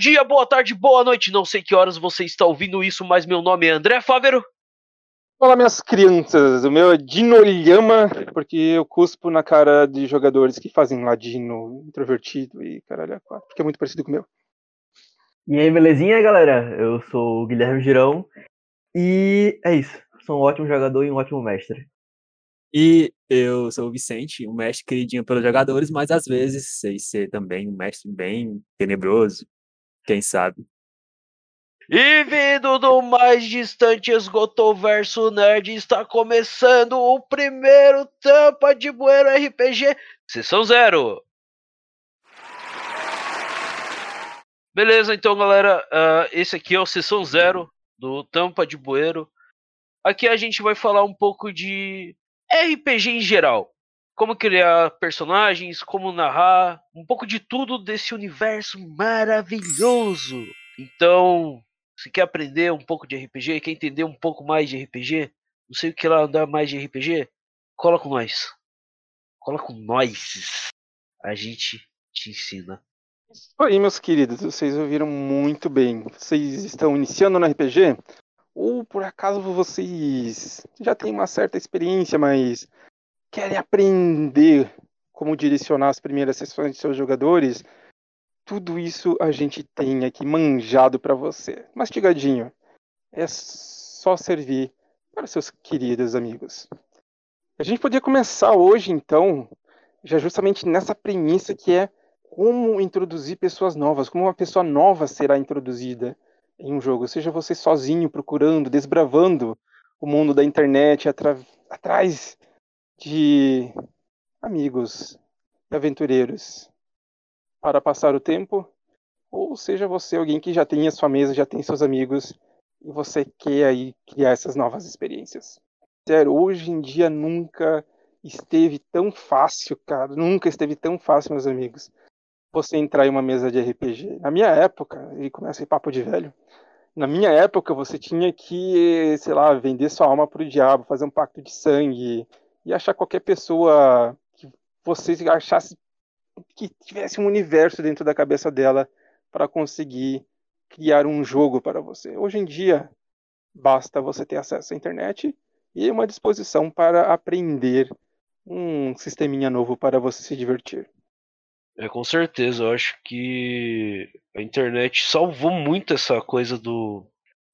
dia, boa tarde, boa noite. Não sei que horas você está ouvindo isso, mas meu nome é André Fávero. Fala, minhas crianças. O meu é Dino Lhama, porque eu cuspo na cara de jogadores que fazem ladino introvertido e caralho, quatro, porque é muito parecido com o meu. E aí, belezinha, galera? Eu sou o Guilherme Girão e é isso. Sou um ótimo jogador e um ótimo mestre. E eu sou o Vicente, um mestre queridinho pelos jogadores, mas às vezes sei ser também um mestre bem tenebroso, quem sabe. E vindo do mais distante esgotoverso nerd, está começando o primeiro Tampa de Bueiro RPG, sessão zero. Beleza, então galera, uh, esse aqui é o sessão zero do Tampa de Bueiro. Aqui a gente vai falar um pouco de RPG em geral. Como criar personagens, como narrar, um pouco de tudo desse universo maravilhoso. Então, se quer aprender um pouco de RPG, quer entender um pouco mais de RPG, não sei o que lá andar mais de RPG, cola com nós. Cola com nós. A gente te ensina. Aí, meus queridos, vocês ouviram muito bem. Vocês estão iniciando no RPG? Ou por acaso vocês já têm uma certa experiência, mas querem aprender como direcionar as primeiras sessões de seus jogadores? tudo isso a gente tem aqui manjado para você. Mastigadinho. É só servir para seus queridos amigos. A gente poderia começar hoje, então, já justamente nessa premissa que é como introduzir pessoas novas, como uma pessoa nova será introduzida em um jogo, seja você sozinho procurando, desbravando o mundo da internet atrás de amigos e aventureiros para passar o tempo, ou seja você alguém que já tem a sua mesa, já tem seus amigos e você quer aí criar essas novas experiências. Sério, hoje em dia nunca esteve tão fácil, cara, nunca esteve tão fácil, meus amigos, você entrar em uma mesa de RPG. Na minha época, e começa esse papo de velho, na minha época você tinha que, sei lá, vender sua alma pro diabo, fazer um pacto de sangue e achar qualquer pessoa que você achasse que tivesse um universo dentro da cabeça dela para conseguir criar um jogo para você. Hoje em dia, basta você ter acesso à internet e uma disposição para aprender um sisteminha novo para você se divertir. É, com certeza, eu acho que a internet salvou muito essa coisa do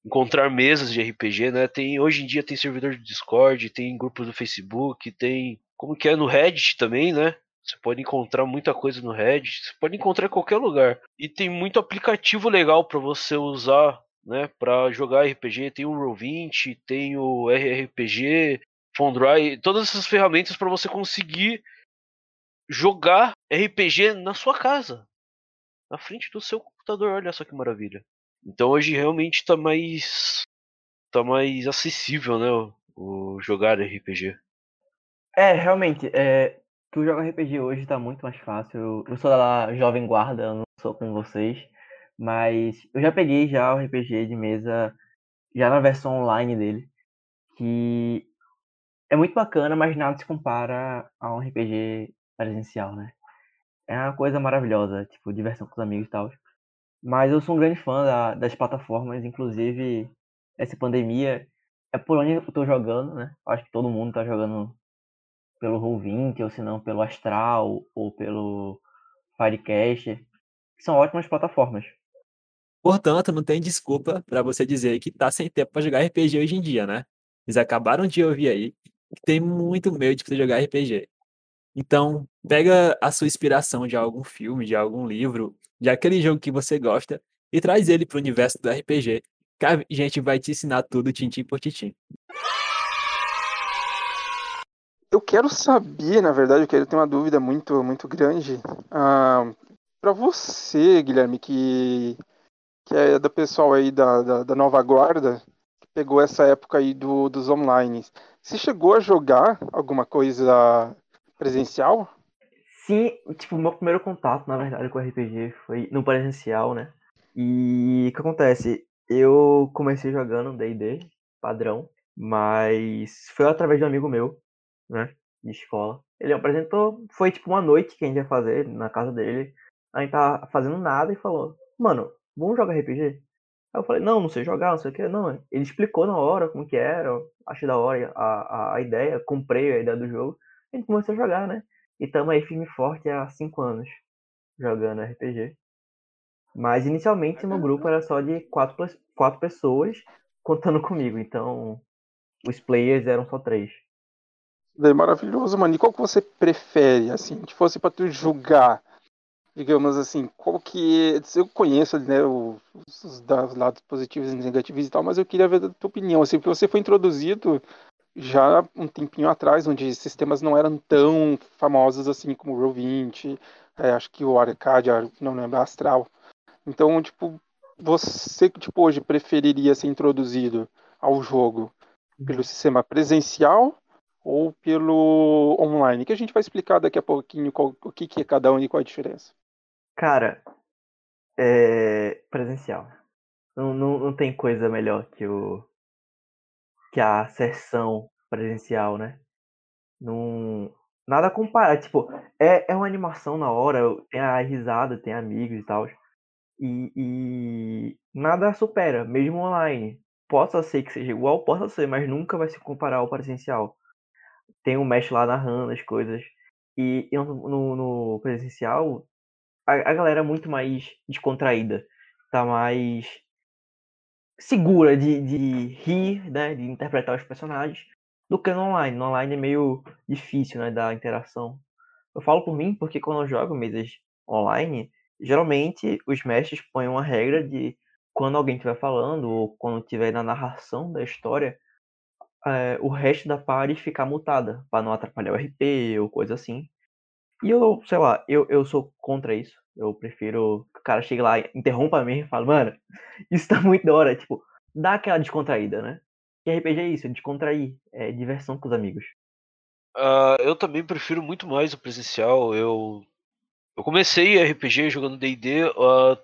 encontrar mesas de RPG, né? Tem hoje em dia tem servidor de Discord, tem grupos do Facebook, tem como que é no Reddit também, né? Você pode encontrar muita coisa no Reddit, você pode encontrar em qualquer lugar. E tem muito aplicativo legal para você usar, né, para jogar RPG. Tem o Roll20, tem o RRPG, Fondry, todas essas ferramentas para você conseguir jogar RPG na sua casa, na frente do seu computador. Olha só que maravilha. Então hoje realmente está mais tá mais acessível, né, o, o jogar RPG. É, realmente, é, que o jogo RPG hoje tá muito mais fácil. Eu sou da Jovem Guarda, eu não sou com vocês, mas eu já peguei já o RPG de mesa, já na versão online dele, que é muito bacana, mas nada se compara a um RPG presencial, né? É uma coisa maravilhosa, tipo, diversão com os amigos e tal. Mas eu sou um grande fã da, das plataformas, inclusive essa pandemia é por onde eu tô jogando, né? Acho que todo mundo tá jogando pelo Roll20, ou se não pelo Astral, ou pelo Firecast, são ótimas plataformas. Portanto, não tem desculpa para você dizer que tá sem tempo para jogar RPG hoje em dia, né? Eles acabaram de ouvir aí que tem muito medo de você jogar RPG. Então, pega a sua inspiração de algum filme, de algum livro, de aquele jogo que você gosta e traz ele para o universo do RPG, que a gente vai te ensinar tudo tintim por tintim. Eu quero saber, na verdade, eu quero ter uma dúvida muito, muito grande. Ah, para você, Guilherme, que, que é do pessoal aí da, da, da, nova guarda, que pegou essa época aí do, dos online, você chegou a jogar alguma coisa presencial? Sim, tipo, meu primeiro contato, na verdade, com RPG foi no presencial, né? E o que acontece? Eu comecei jogando D&D, padrão, mas foi através de um amigo meu, né? De escola. Ele apresentou, foi tipo uma noite que a gente ia fazer na casa dele. A gente tava fazendo nada e falou: Mano, vamos jogar RPG? Aí eu falei, não, não sei jogar, não sei o que. Não, ele explicou na hora como que era, achei da hora a, a, a ideia, comprei a ideia do jogo, a gente começou a jogar, né? E tamo aí firme e forte há cinco anos jogando RPG. Mas inicialmente no grupo era só de quatro, quatro pessoas contando comigo, então os players eram só três. É maravilhoso, mano. E qual que você prefere, assim, se fosse para tu julgar, digamos assim, qual que eu conheço, né, os, os lados positivos e negativos e tal, mas eu queria ver a tua opinião, assim, porque você foi introduzido já um tempinho atrás, onde sistemas não eram tão famosos assim como o Roll20, é, acho que o Arcadia, não lembro, Astral. Então, tipo, você tipo hoje preferiria ser introduzido ao jogo pelo sistema presencial ou pelo online? Que a gente vai explicar daqui a pouquinho qual, o que, que é cada um e qual a diferença. Cara, é presencial. Não, não, não tem coisa melhor que o que a sessão presencial, né? Não nada compara, tipo, é, é uma animação na hora, tem a risada, tem amigos e tal. E, e nada supera, mesmo online. Possa ser que seja igual, possa ser, mas nunca vai se comparar ao presencial. Tem um mestre lá narrando as coisas. E, e no, no, presencial, a, a galera é muito mais descontraída. Tá mais segura de, de rir, né? De interpretar os personagens, do que no online. No online é meio difícil, né? Da interação. Eu falo por mim porque quando eu jogo mesas online, geralmente os mestres põem uma regra de quando alguém estiver falando ou quando estiver na narração da história, é, o resto da party ficar mutada, para não atrapalhar o RP ou coisa assim. E eu, sei lá, eu, eu sou contra isso. Eu prefiro que o cara chegue lá, interrompa mim e fale, mano, isso tá muito da hora. Tipo, dá aquela descontraída, né? E RPG é isso, é descontrair, é diversão com os amigos. Uh, eu também prefiro muito mais o presencial. Eu, eu comecei RPG jogando DD a,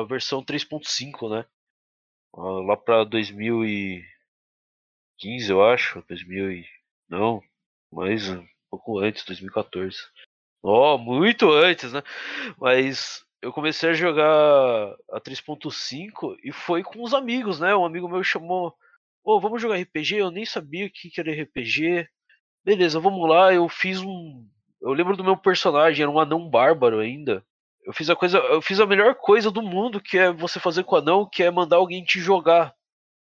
a versão 3.5, né? Uh, lá pra 2015, eu acho. 2000 e... Não, mais um pouco antes, 2014. Ó, oh, muito antes, né? Mas eu comecei a jogar a 3.5 e foi com os amigos, né? Um amigo meu chamou, ô, oh, vamos jogar RPG? Eu nem sabia o que era RPG. Beleza, vamos lá. Eu fiz um. Eu lembro do meu personagem, era um anão bárbaro ainda. Eu fiz a coisa, eu fiz a melhor coisa do mundo, que é você fazer com o anão, que é mandar alguém te jogar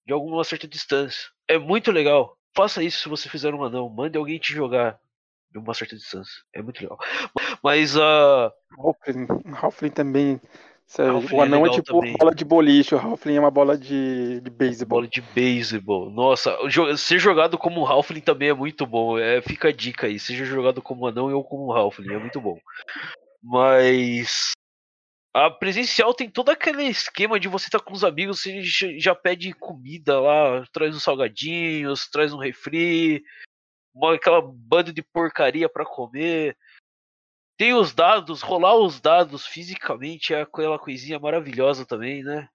de alguma certa distância. É muito legal. Faça isso se você fizer um anão, mande alguém te jogar de uma certa distância. É muito legal. Mas a. Uh... Halfling, também. Halfling o é anão é, é tipo também. bola de boliche, o Halfling é uma bola de, de beisebol. Bola de beisebol. Nossa, ser jogado como Halfling também é muito bom. É, fica a dica aí. Seja jogado como anão ou como Halfling, é muito bom. Mas. A presencial tem todo aquele esquema de você estar tá com os amigos, você já pede comida lá, traz uns salgadinhos, traz um refri, uma, aquela banda de porcaria para comer. Tem os dados, rolar os dados fisicamente é aquela coisinha maravilhosa também, né?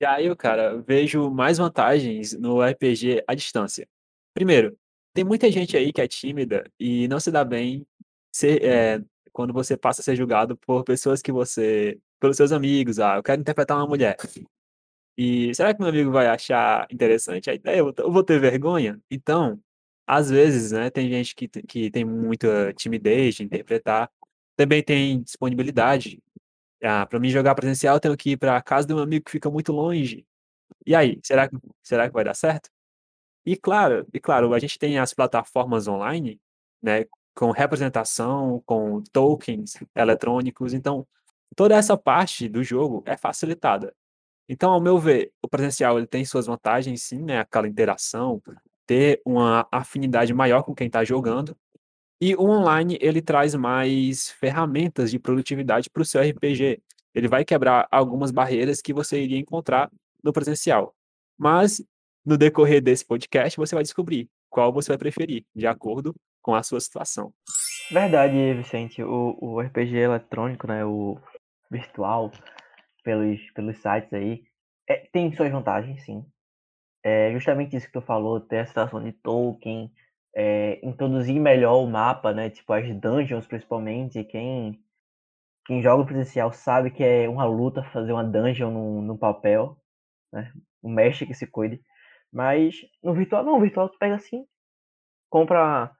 E aí, cara, vejo mais vantagens no RPG à distância. Primeiro, tem muita gente aí que é tímida e não se dá bem ser, é, quando você passa a ser julgado por pessoas que você. pelos seus amigos. Ah, eu quero interpretar uma mulher. E será que meu amigo vai achar interessante a ideia? Eu vou ter vergonha? Então, às vezes, né, tem gente que, que tem muita timidez de interpretar, também tem disponibilidade. Ah, para mim jogar presencial, tenho que ir para casa de um amigo que fica muito longe. E aí, será que, será que vai dar certo? E claro, e claro, a gente tem as plataformas online, né, com representação, com tokens eletrônicos, então toda essa parte do jogo é facilitada. Então, ao meu ver, o presencial ele tem suas vantagens, sim, né, aquela interação, ter uma afinidade maior com quem está jogando. E o online ele traz mais ferramentas de produtividade para o seu RPG. Ele vai quebrar algumas barreiras que você iria encontrar no presencial. Mas no decorrer desse podcast você vai descobrir qual você vai preferir, de acordo com a sua situação. Verdade, Vicente. O, o RPG eletrônico, né, o virtual, pelos, pelos sites aí, é, tem suas vantagens, sim é justamente isso que tu falou, ter a situação de token, é, introduzir melhor o mapa, né? Tipo, as dungeons, principalmente, quem quem joga presencial sabe que é uma luta fazer uma dungeon no, no papel, né? O mestre que se cuide. Mas no virtual não, no virtual tu pega assim, compra,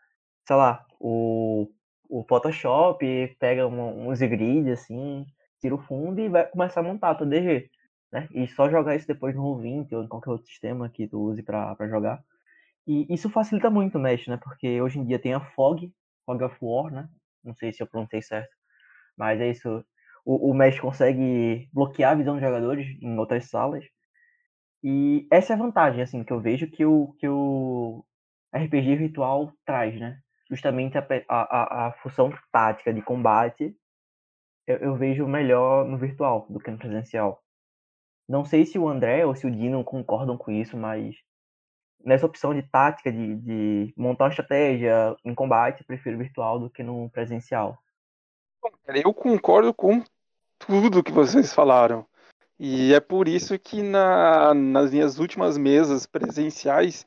sei lá, o, o Photoshop, pega um, uns grids assim, tira o fundo e vai começar a montar teu DG. Né? E só jogar isso depois no Roll20 ou em qualquer outro sistema que tu use para jogar. E isso facilita muito o Mesh, né? Porque hoje em dia tem a Fog, Fog of War, né? Não sei se eu pronunciei certo. Mas é isso. O, o Mesh consegue bloquear a visão dos jogadores em outras salas. E essa é a vantagem, assim, que eu vejo que o, que o RPG virtual traz, né? Justamente a, a, a função tática de combate eu, eu vejo melhor no virtual do que no presencial. Não sei se o André ou se o Dino concordam com isso, mas nessa opção de tática, de, de montar uma estratégia em combate, prefiro virtual do que no presencial. Eu concordo com tudo que vocês falaram. E é por isso que na, nas minhas últimas mesas presenciais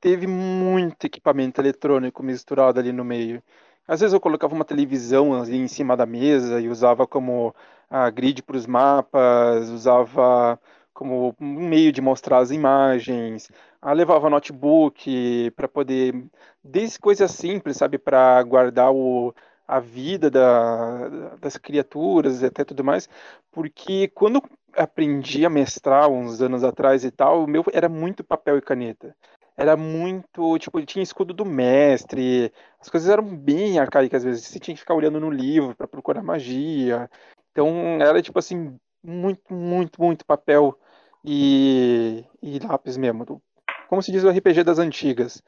teve muito equipamento eletrônico misturado ali no meio. Às vezes eu colocava uma televisão ali em cima da mesa e usava como a grid para os mapas, usava como um meio de mostrar as imagens, levava notebook para poder, desde coisas simples, sabe, para guardar o, a vida da, das criaturas e até tudo mais, porque quando aprendi a mestrar uns anos atrás e tal, o meu era muito papel e caneta. Era muito, tipo, tinha escudo do mestre, as coisas eram bem arcaicas às vezes, você tinha que ficar olhando no livro para procurar magia. Então era tipo assim, muito, muito, muito papel e, e lápis mesmo. Como se diz o RPG das antigas.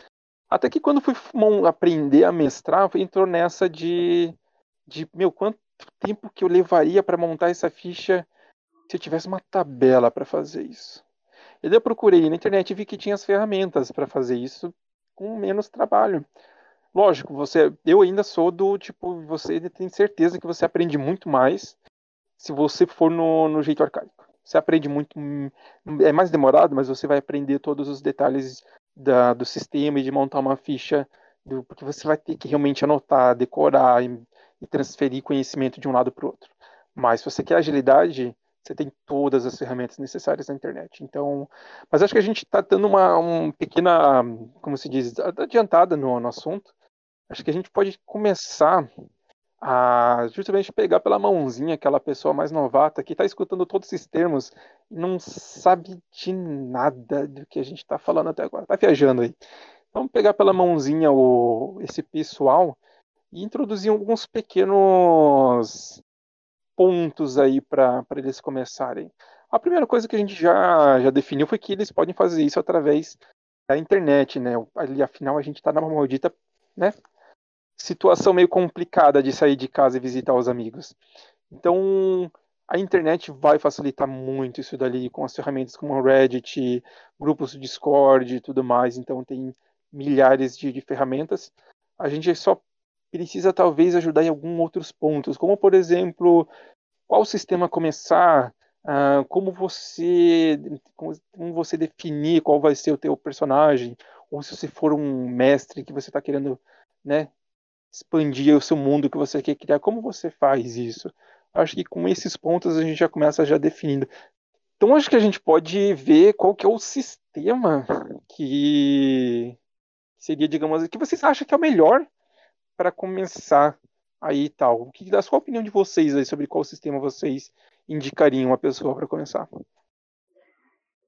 Até que quando fui aprender a mestrar, entrou nessa de, de meu, quanto tempo que eu levaria para montar essa ficha se eu tivesse uma tabela para fazer isso. E daí eu procurei na internet e vi que tinha as ferramentas para fazer isso com menos trabalho. Lógico, você, eu ainda sou do tipo, você tem certeza que você aprende muito mais se você for no, no jeito arcaico. Você aprende muito, é mais demorado, mas você vai aprender todos os detalhes da, do sistema e de montar uma ficha, do, porque você vai ter que realmente anotar, decorar e, e transferir conhecimento de um lado para o outro. Mas se você quer agilidade, você tem todas as ferramentas necessárias na internet. Então, mas acho que a gente está dando uma, uma pequena, como se diz, adiantada no, no assunto. Acho que a gente pode começar a justamente pegar pela mãozinha aquela pessoa mais novata que está escutando todos esses termos e não sabe de nada do que a gente está falando até agora, está viajando aí. Vamos pegar pela mãozinha o, esse pessoal e introduzir alguns pequenos pontos aí para eles começarem. A primeira coisa que a gente já, já definiu foi que eles podem fazer isso através da internet, né? Ali, afinal, a gente está numa maldita né, situação meio complicada de sair de casa e visitar os amigos. Então, a internet vai facilitar muito isso dali com as ferramentas como Reddit, grupos do Discord e tudo mais. Então, tem milhares de, de ferramentas. A gente só precisa talvez ajudar em alguns outros pontos, como por exemplo, qual sistema começar, uh, como você como, você definir qual vai ser o teu personagem, ou se você for um mestre que você está querendo, né, expandir o seu mundo que você quer criar, como você faz isso? Acho que com esses pontos a gente já começa já definindo. Então acho que a gente pode ver qual que é o sistema que seria, digamos, que vocês acham que é o melhor para começar aí tal. O que dá sua opinião de vocês aí sobre qual sistema vocês indicariam uma pessoa para começar?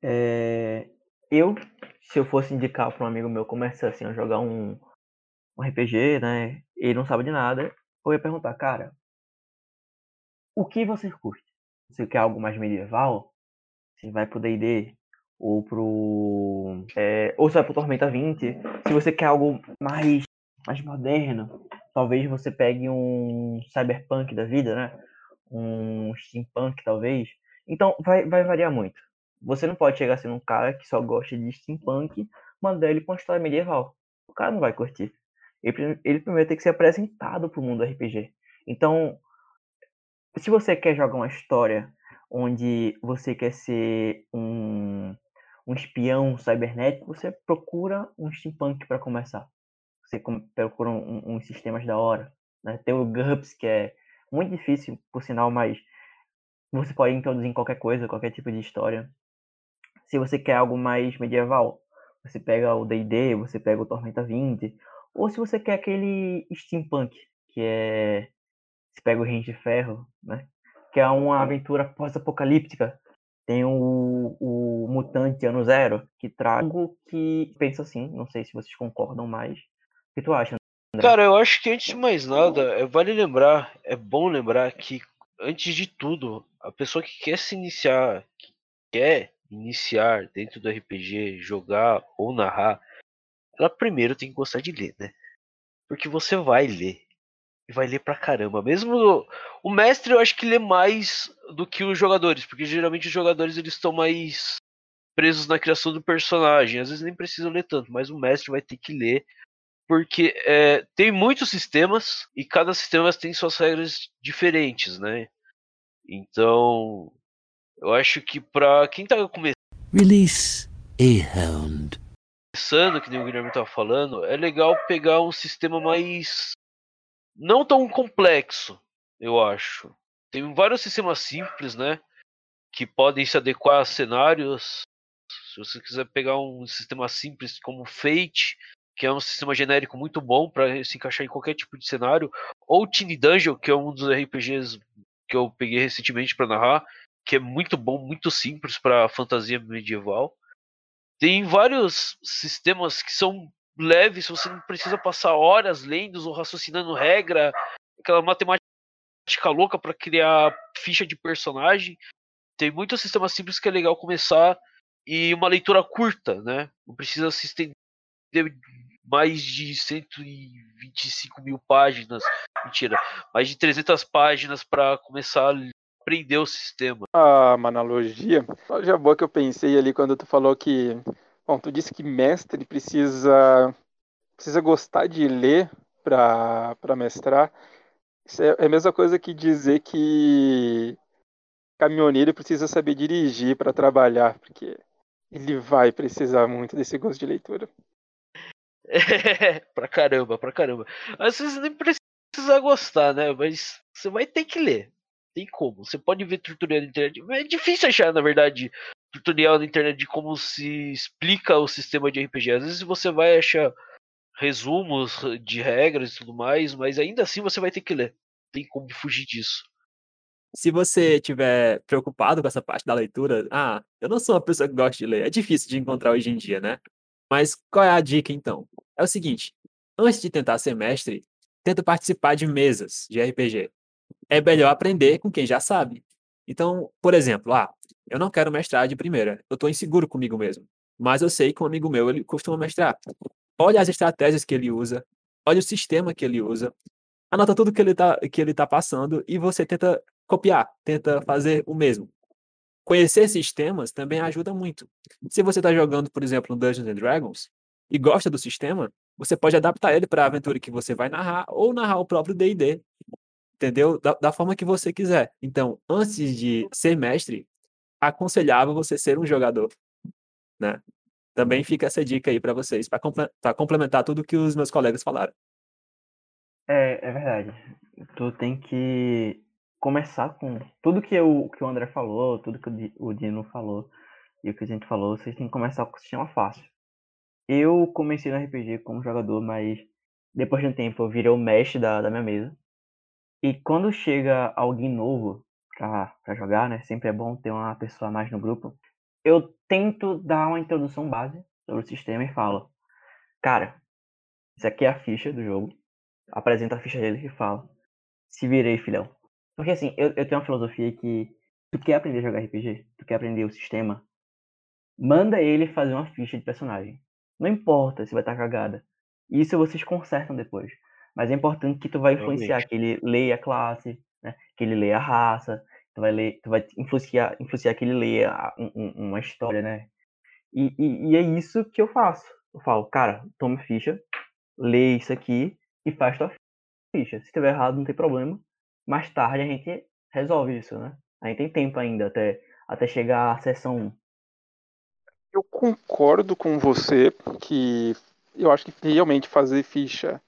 É, eu, se eu fosse indicar para um amigo meu começar assim a jogar um um RPG, né? Ele não sabe de nada. Eu ia perguntar, cara, o que você curte? Você quer algo mais medieval? Você vai pro D&D ou pro é, ou você vai pro Tormenta 20. Se você quer algo mais mais moderno, talvez você pegue um cyberpunk da vida, né? Um steampunk talvez. Então vai, vai variar muito. Você não pode chegar sendo um cara que só gosta de steampunk, mandar ele pra uma história medieval. O cara não vai curtir ele, ele primeiro tem que ser apresentado para o mundo RPG. Então, se você quer jogar uma história onde você quer ser um, um espião cibernético, você procura um steampunk para começar. Você procura uns um, um sistemas da hora. Né? Tem o GURPS, que é Muito difícil, por sinal, mas você pode introduzir em qualquer coisa, qualquer tipo de história. Se você quer algo mais medieval, você pega o D&D, você pega o Tormenta 20, ou se você quer aquele steampunk, que é você pega o Reino de Ferro, né? Que é uma aventura pós-apocalíptica. Tem o, o Mutante Ano Zero, que traz algo que pensa assim, não sei se vocês concordam mais. Que tu acha? André? Cara, eu acho que antes de mais nada, é, vale lembrar, é bom lembrar que, antes de tudo, a pessoa que quer se iniciar, que quer iniciar dentro do RPG, jogar ou narrar, ela primeiro tem que gostar de ler, né? Porque você vai ler. E vai ler pra caramba. Mesmo o mestre, eu acho que lê mais do que os jogadores, porque geralmente os jogadores eles estão mais presos na criação do personagem. Às vezes nem precisam ler tanto, mas o mestre vai ter que ler porque é, tem muitos sistemas e cada sistema tem suas regras diferentes, né? Então, eu acho que pra quem tá Release a hound. começando, que nem o Guilherme tava falando, é legal pegar um sistema mais não tão complexo, eu acho. Tem vários sistemas simples, né, que podem se adequar a cenários. Se você quiser pegar um sistema simples como Fate, que é um sistema genérico muito bom para se encaixar em qualquer tipo de cenário, ou Tiny Dungeon, que é um dos RPGs que eu peguei recentemente para narrar, que é muito bom, muito simples para fantasia medieval. Tem vários sistemas que são leves, você não precisa passar horas lendo ou raciocinando regra, aquela matemática louca para criar ficha de personagem. Tem muitos sistemas simples que é legal começar e uma leitura curta, né? Não precisa se estender mais de 125 mil páginas, mentira, mais de 300 páginas para começar a aprender o sistema. Ah, uma analogia. Já boa que eu pensei ali quando tu falou que. Bom, tu disse que mestre precisa precisa gostar de ler para mestrar. Isso é, é a mesma coisa que dizer que caminhoneiro precisa saber dirigir para trabalhar, porque ele vai precisar muito desse gosto de leitura. É, pra caramba, pra caramba. Às vezes nem precisa gostar, né? Mas você vai ter que ler. Tem como. Você pode ver tutorial na internet. É difícil achar, na verdade, tutorial na internet de como se explica o sistema de RPG. Às vezes você vai achar resumos de regras e tudo mais, mas ainda assim você vai ter que ler. Tem como fugir disso. Se você estiver preocupado com essa parte da leitura, ah, eu não sou uma pessoa que gosta de ler, é difícil de encontrar hoje em dia, né? Mas qual é a dica então? É o seguinte: antes de tentar ser mestre, tenta participar de mesas de RPG. É melhor aprender com quem já sabe. Então, por exemplo, ah, eu não quero mestrar de primeira, eu estou inseguro comigo mesmo. Mas eu sei que um amigo meu ele costuma mestrar. Olha as estratégias que ele usa, olha o sistema que ele usa, anota tudo que ele está que ele tá passando e você tenta copiar, tenta fazer o mesmo. Conhecer sistemas também ajuda muito. Se você está jogando, por exemplo, um Dungeons and Dragons e gosta do sistema, você pode adaptar ele para a aventura que você vai narrar ou narrar o próprio D&D, entendeu? Da, da, forma que você quiser. Então, antes de ser mestre, aconselhável você ser um jogador, né? Também fica essa dica aí para vocês, para complementar tudo que os meus colegas falaram. É, é verdade. Tu tem que começar com tudo que, eu, que o André falou, tudo que o Dino falou e o que a gente falou, vocês têm que começar com o sistema fácil. Eu comecei no RPG como jogador, mas depois de um tempo eu virei o mestre da, da minha mesa. E quando chega alguém novo pra, pra jogar, né? Sempre é bom ter uma pessoa mais no grupo. Eu tento dar uma introdução base sobre o sistema e falo, cara, isso aqui é a ficha do jogo. Apresenta a ficha dele e fala, se virei, filhão. Porque assim, eu, eu tenho uma filosofia que tu quer aprender a jogar RPG, tu quer aprender o sistema, manda ele fazer uma ficha de personagem. Não importa se vai estar cagada. Isso vocês consertam depois. Mas é importante que tu vai influenciar, Realmente. que ele leia a classe, né? que ele leia a raça, tu vai, ler, tu vai influenciar, influenciar que ele leia um, uma história, né? E, e, e, é isso que eu faço. Eu falo, cara, toma ficha, lê isso aqui e faz tua ficha. Se estiver errado, não tem problema mais tarde a gente resolve isso, né? A gente tem tempo ainda até, até chegar à sessão 1. Eu concordo com você que eu acho que realmente fazer ficha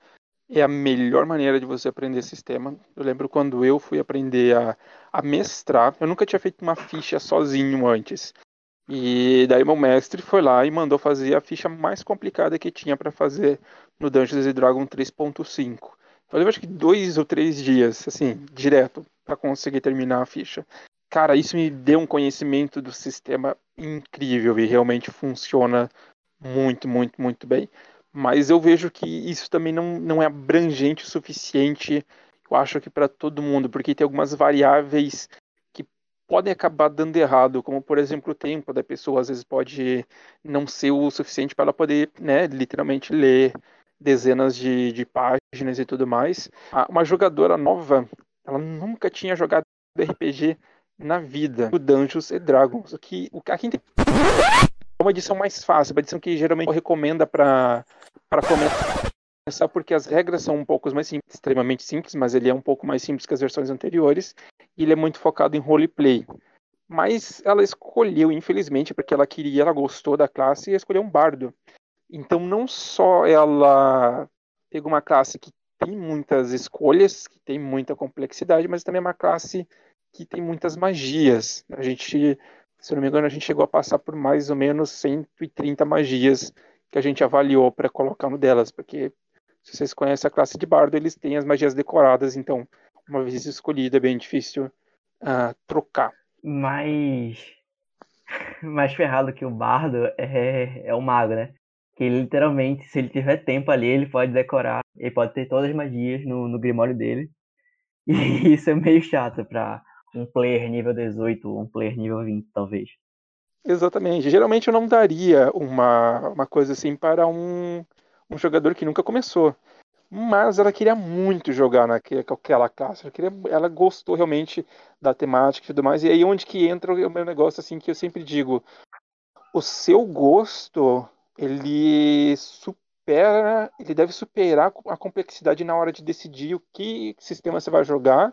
é a melhor maneira de você aprender sistema. Eu lembro quando eu fui aprender a, a mestrar, eu nunca tinha feito uma ficha sozinho antes. E daí meu mestre foi lá e mandou fazer a ficha mais complicada que tinha para fazer no Dungeons Dragons 3.5. Eu lembro acho que dois ou três dias, assim, direto, para conseguir terminar a ficha. Cara, isso me deu um conhecimento do sistema incrível e realmente funciona muito, muito, muito bem. Mas eu vejo que isso também não, não é abrangente o suficiente, eu acho que para todo mundo, porque tem algumas variáveis que podem acabar dando errado, como por exemplo o tempo da pessoa, às vezes pode não ser o suficiente para ela poder, né, literalmente ler dezenas de, de páginas e tudo mais. Uma jogadora nova, ela nunca tinha jogado RPG na vida, o Dungeons e Dragons. O que, o, a quinta é uma edição mais fácil, uma edição que geralmente recomenda para começar, porque as regras são um pouco mais simples, extremamente simples, mas ele é um pouco mais simples que as versões anteriores, e ele é muito focado em roleplay. Mas ela escolheu, infelizmente, porque ela queria, ela gostou da classe e escolheu um bardo. Então, não só ela pegou uma classe que tem muitas escolhas, que tem muita complexidade, mas também é uma classe que tem muitas magias. A gente se não me engano, a gente chegou a passar por mais ou menos 130 magias que a gente avaliou para colocar no delas, porque se vocês conhecem a classe de bardo, eles têm as magias decoradas, então, uma vez escolhida, é bem difícil uh, trocar. Mais, mais ferrado que o bardo é, é o mago, né? Que literalmente, se ele tiver tempo ali, ele pode decorar, ele pode ter todas as magias no, no grimório dele. E isso é meio chato para um player nível 18, um player nível 20, talvez. Exatamente. Geralmente eu não daria uma, uma coisa assim para um, um jogador que nunca começou. Mas ela queria muito jogar naquela classe. Ela, queria, ela gostou realmente da temática e tudo mais. E aí onde que entra o meu negócio assim que eu sempre digo. O seu gosto, ele supera, ele deve superar a complexidade na hora de decidir o que sistema você vai jogar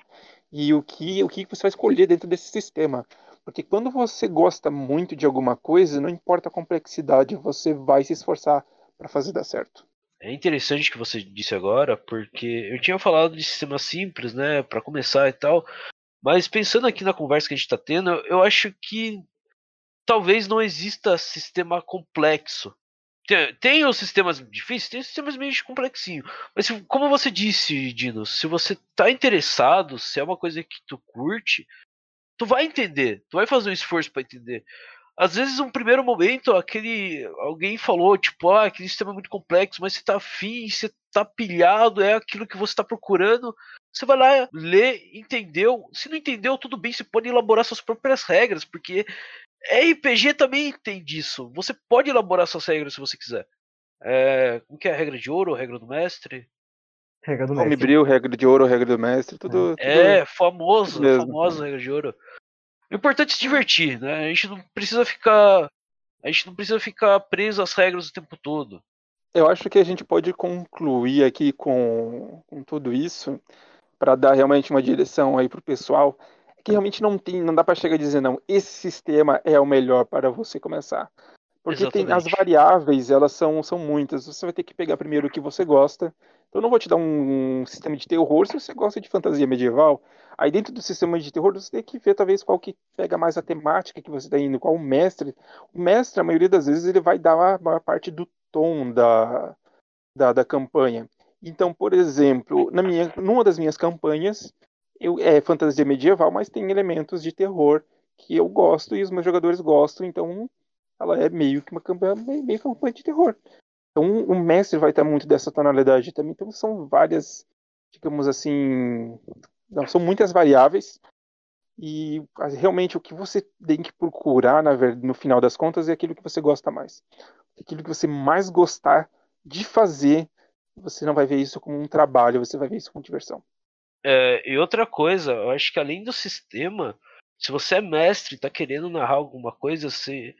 e o que, o que você vai escolher dentro desse sistema. Porque quando você gosta muito de alguma coisa, não importa a complexidade, você vai se esforçar para fazer dar certo. É interessante que você disse agora, porque eu tinha falado de sistemas simples, né, para começar e tal, mas pensando aqui na conversa que a gente está tendo, eu acho que talvez não exista sistema complexo. Tem, tem os sistemas difíceis, tem os sistemas meio complexinhos. Mas se, como você disse, Dino, se você tá interessado, se é uma coisa que tu curte, tu vai entender, tu vai fazer um esforço para entender. Às vezes, um primeiro momento, aquele alguém falou, tipo, ah, aquele sistema é muito complexo, mas você tá afim, você tá pilhado, é aquilo que você tá procurando. Você vai lá, lê, entendeu. Se não entendeu, tudo bem, você pode elaborar suas próprias regras, porque RPG também tem disso. Você pode elaborar suas regras se você quiser. É, como que é a regra de ouro, a regra do mestre? Regra do mestre. Homebrew, regra de ouro, regra do mestre, tudo. É, tudo famoso, famosa regra de ouro. O importante é se divertir, né? A gente não precisa ficar. A gente não precisa ficar preso às regras o tempo todo. Eu acho que a gente pode concluir aqui com, com tudo isso para dar realmente uma direção aí pro pessoal que realmente não tem, não dá para chegar a dizer não, esse sistema é o melhor para você começar. Porque tem as variáveis, elas são, são muitas. Você vai ter que pegar primeiro o que você gosta. Então eu não vou te dar um, um sistema de terror se você gosta de fantasia medieval. Aí dentro do sistema de terror você tem que ver talvez qual que pega mais a temática que você está indo, qual o mestre. O mestre, a maioria das vezes, ele vai dar a maior parte do tom da, da, da campanha. Então, por exemplo, na minha, numa das minhas campanhas, eu, é fantasia medieval, mas tem elementos de terror que eu gosto e os meus jogadores gostam, então ela é meio que uma campanha, meio, meio campanha de terror. Então o mestre vai ter muito dessa tonalidade também, então são várias, digamos assim, não, são muitas variáveis e realmente o que você tem que procurar na, no final das contas é aquilo que você gosta mais. Aquilo que você mais gostar de fazer, você não vai ver isso como um trabalho, você vai ver isso como diversão. É, e outra coisa, eu acho que além do sistema, se você é mestre e tá querendo narrar alguma coisa, você,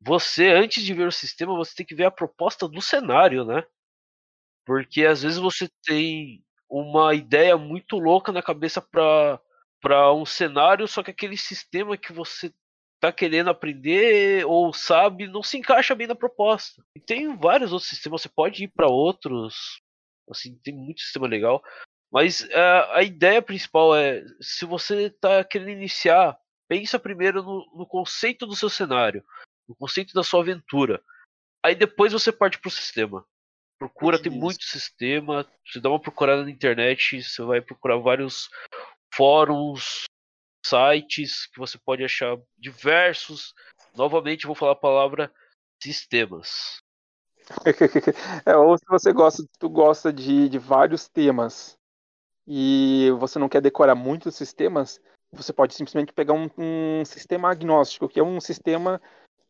você, antes de ver o sistema, você tem que ver a proposta do cenário, né? Porque às vezes você tem uma ideia muito louca na cabeça para um cenário, só que aquele sistema que você tá querendo aprender ou sabe não se encaixa bem na proposta. E tem vários outros sistemas, você pode ir para outros Assim, tem muito sistema legal. Mas uh, a ideia principal é, se você está querendo iniciar, pensa primeiro no, no, conceito do seu cenário, no conceito da sua aventura. Aí depois você parte para o sistema. Procura, tem muito sistema. Você dá uma procurada na internet, você vai procurar vários fóruns, sites que você pode achar diversos. Novamente, vou falar a palavra sistemas. é, ou se você gosta, tu gosta de, de vários temas e você não quer decorar muitos sistemas, você pode simplesmente pegar um, um sistema agnóstico, que é um sistema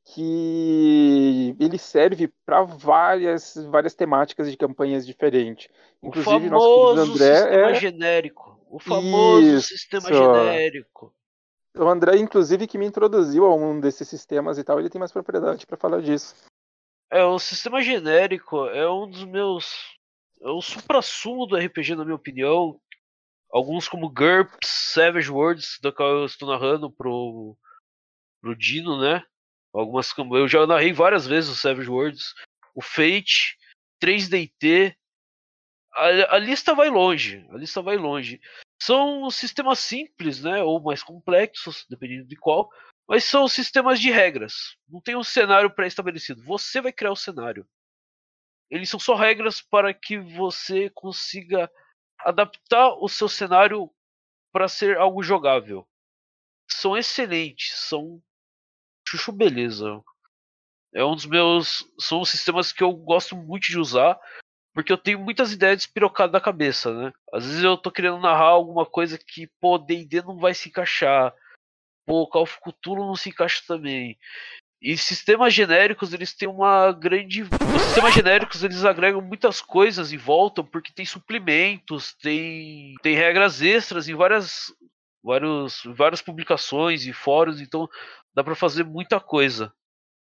que ele serve para várias várias temáticas de campanhas diferentes. Inclusive, o famoso nosso André sistema é... genérico. O famoso Isso. sistema genérico. O André, inclusive, que me introduziu a um desses sistemas e tal, ele tem mais propriedade para falar disso. É, o sistema genérico é um dos meus. É o supra-sumo do RPG, na minha opinião. Alguns como GURPS, Savage Worlds, da qual eu estou narrando pro, pro Dino, né? Algumas eu já narrei várias vezes o Savage Worlds, o Fate, 3DT. A, a lista vai longe, a lista vai longe. São sistemas simples, né, ou mais complexos, dependendo de qual, mas são sistemas de regras. Não tem um cenário pré-estabelecido. Você vai criar o cenário. Eles são só regras para que você consiga adaptar o seu cenário para ser algo jogável. São excelentes, são chuchu beleza. É um dos meus. São os sistemas que eu gosto muito de usar. Porque eu tenho muitas ideias despirocadas na cabeça, né? Às vezes eu tô querendo narrar alguma coisa que, pô, DD não vai se encaixar. Pô, Call of Cthulhu não se encaixa também. E sistemas genéricos, eles têm uma grande. Os sistemas genéricos, eles agregam muitas coisas e voltam, porque tem suplementos, tem, tem regras extras em várias, vários, várias publicações e fóruns, então dá para fazer muita coisa.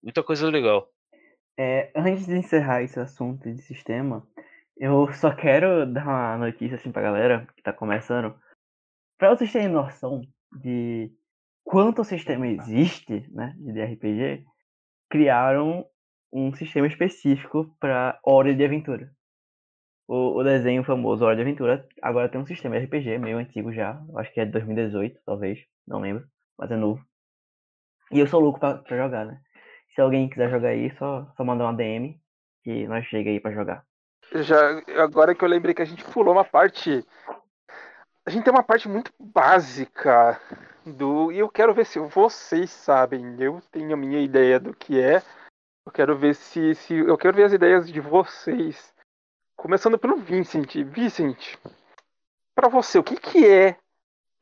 Muita coisa legal. É, antes de encerrar esse assunto de sistema, eu só quero dar uma notícia assim pra galera que tá começando. Pra vocês terem noção de quanto sistema existe, né, de RPG, criaram um sistema específico para Hora de Aventura. O, o, desenho famoso Hora de Aventura agora tem um sistema RPG meio antigo já, acho que é de 2018, talvez, não lembro, mas é novo. E eu sou louco pra, pra jogar, né? Se alguém quiser jogar aí, só, só mandar uma DM que nós chega aí pra jogar. Já, agora que eu lembrei que a gente pulou uma parte. A gente tem uma parte muito básica do. E eu quero ver se vocês sabem. Eu tenho a minha ideia do que é. Eu quero ver se. se eu quero ver as ideias de vocês. Começando pelo Vincent. Vincent, para você, o que, que é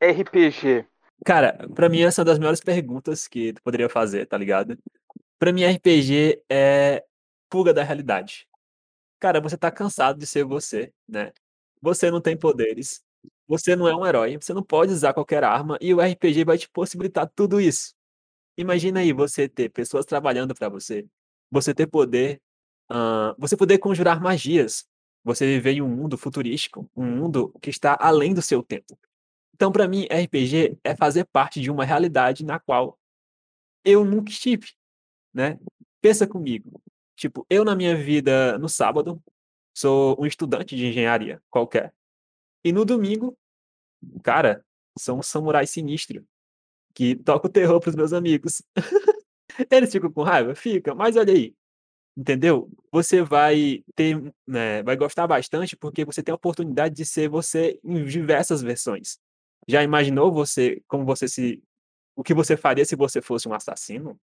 RPG? Cara, pra mim essa é uma das melhores perguntas que tu poderia fazer, tá ligado? Pra mim RPG é fuga da realidade. Cara, você tá cansado de ser você, né? Você não tem poderes, você não é um herói, você não pode usar qualquer arma e o RPG vai te possibilitar tudo isso. Imagina aí você ter pessoas trabalhando para você, você ter poder, uh, você poder conjurar magias, você viver em um mundo futurístico, um mundo que está além do seu tempo. Então, para mim, RPG é fazer parte de uma realidade na qual eu nunca estive, né? Pensa comigo. Tipo, eu na minha vida no sábado sou um estudante de engenharia qualquer. E no domingo, cara, sou um samurai sinistro que toca o terror pros meus amigos. Eles ficam com raiva? Fica, mas olha aí. Entendeu? Você vai ter, né, vai gostar bastante porque você tem a oportunidade de ser você em diversas versões. Já imaginou você como você se o que você faria se você fosse um assassino?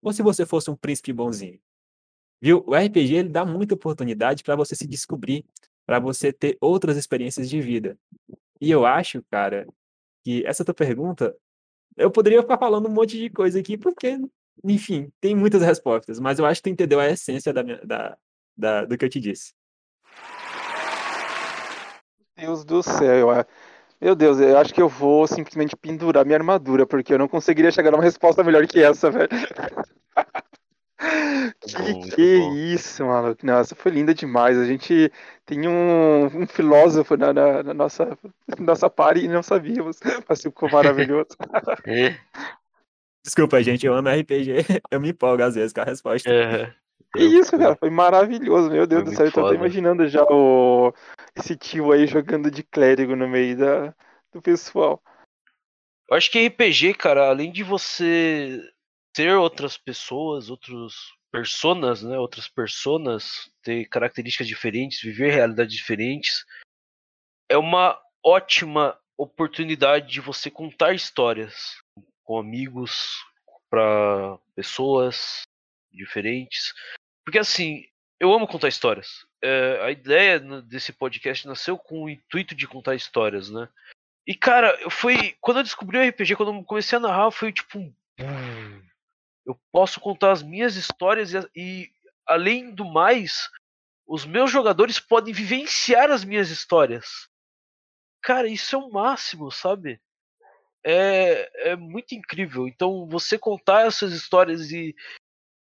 Ou se você fosse um príncipe bonzinho? Viu? O RPG ele dá muita oportunidade para você se descobrir, para você ter outras experiências de vida. E eu acho, cara, que essa tua pergunta, eu poderia ficar falando um monte de coisa aqui, porque, enfim, tem muitas respostas, mas eu acho que tu entendeu a essência da, minha, da, da do que eu te disse. Deus do céu, meu Deus, eu acho que eu vou simplesmente pendurar minha armadura, porque eu não conseguiria chegar a uma resposta melhor que essa, velho. que que bom. isso, mano. Nossa, foi linda demais. A gente tem um, um filósofo na, na, na, nossa, nossa party e não sabíamos. Mas ficou maravilhoso. Desculpa, gente, eu amo RPG. Eu me empolgo às vezes com a resposta. É. Que isso, cara, foi maravilhoso, meu Deus Foi do céu. Eu tô até foda. imaginando já o... esse tio aí jogando de clérigo no meio da... do pessoal. Eu acho que RPG, cara, além de você ter outras pessoas, outros personas, né, outras personas, ter características diferentes, viver realidades diferentes, é uma ótima oportunidade de você contar histórias com amigos, para pessoas diferentes. Porque assim, eu amo contar histórias. É, a ideia desse podcast nasceu com o intuito de contar histórias, né? E cara, eu fui. Quando eu descobri o RPG, quando eu comecei a narrar, foi tipo um. Eu posso contar as minhas histórias e, e, além do mais, os meus jogadores podem vivenciar as minhas histórias. Cara, isso é o máximo, sabe? É, é muito incrível. Então, você contar essas histórias e,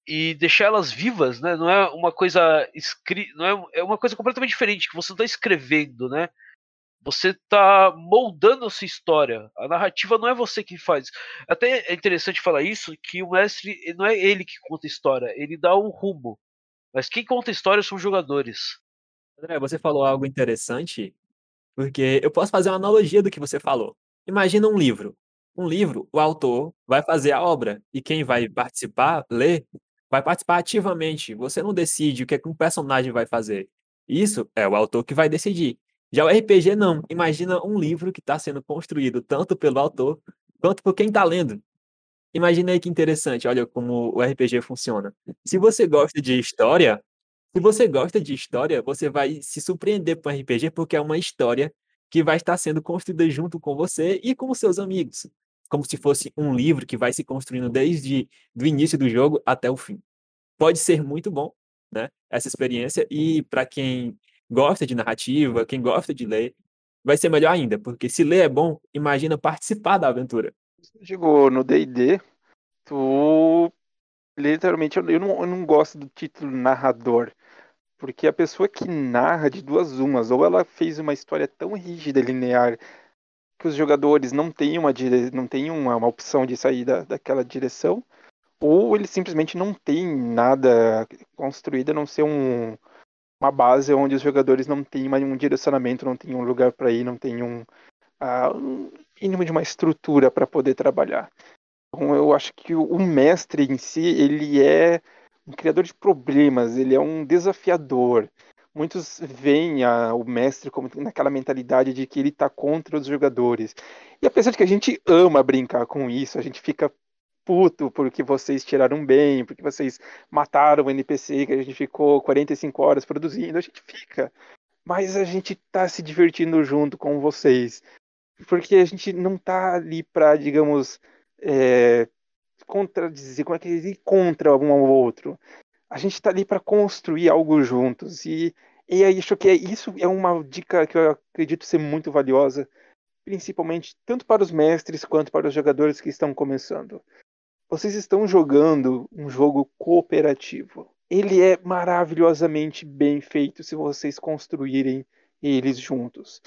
e deixar elas vivas, né? Não é uma coisa escrita, não é, é uma coisa completamente diferente que você está escrevendo, né? Você está moldando a sua história. A narrativa não é você que faz. Até é interessante falar isso, que o mestre não é ele que conta a história, ele dá um rumo. Mas quem conta a história são os jogadores. André, você falou algo interessante, porque eu posso fazer uma analogia do que você falou. Imagina um livro. Um livro, o autor vai fazer a obra e quem vai participar, ler, vai participar ativamente. Você não decide o que, é que um personagem vai fazer. Isso é o autor que vai decidir. Já o RPG não. Imagina um livro que está sendo construído tanto pelo autor quanto por quem está lendo. Imagina aí que interessante, olha como o RPG funciona. Se você gosta de história, se você gosta de história, você vai se surpreender com o RPG, porque é uma história que vai estar sendo construída junto com você e com seus amigos. Como se fosse um livro que vai se construindo desde do início do jogo até o fim. Pode ser muito bom, né? Essa experiência. E para quem gosta de narrativa, quem gosta de ler, vai ser melhor ainda, porque se ler é bom, imagina participar da aventura. Digo, no D&D, tu... Literalmente, eu não, eu não gosto do título narrador. Porque a pessoa que narra de duas umas, ou ela fez uma história tão rígida, linear, que os jogadores não têm uma, dire... não têm uma, uma opção de sair da, daquela direção, ou ele simplesmente não tem nada construído, a não ser um, uma base onde os jogadores não têm mais um direcionamento, não têm um lugar para ir, não têm um, ah, um mínimo de uma estrutura para poder trabalhar. Então eu acho que o, o mestre em si, ele é um criador de problemas, ele é um desafiador. Muitos veem a- o mestre como naquela mentalidade de que ele está contra os jogadores. E apesar de que a gente ama brincar com isso, a gente fica puto porque vocês tiraram bem, porque vocês mataram o NPC que a gente ficou 45 horas produzindo, a gente fica. Mas a gente tá se divertindo junto com vocês. Porque a gente não tá ali pra, digamos, é, contradizer, como é que é? ir contra um ao outro. A gente está ali para construir algo juntos e e acho que é, isso é uma dica que eu acredito ser muito valiosa, principalmente tanto para os mestres quanto para os jogadores que estão começando. Vocês estão jogando um jogo cooperativo. Ele é maravilhosamente bem feito se vocês construírem eles juntos.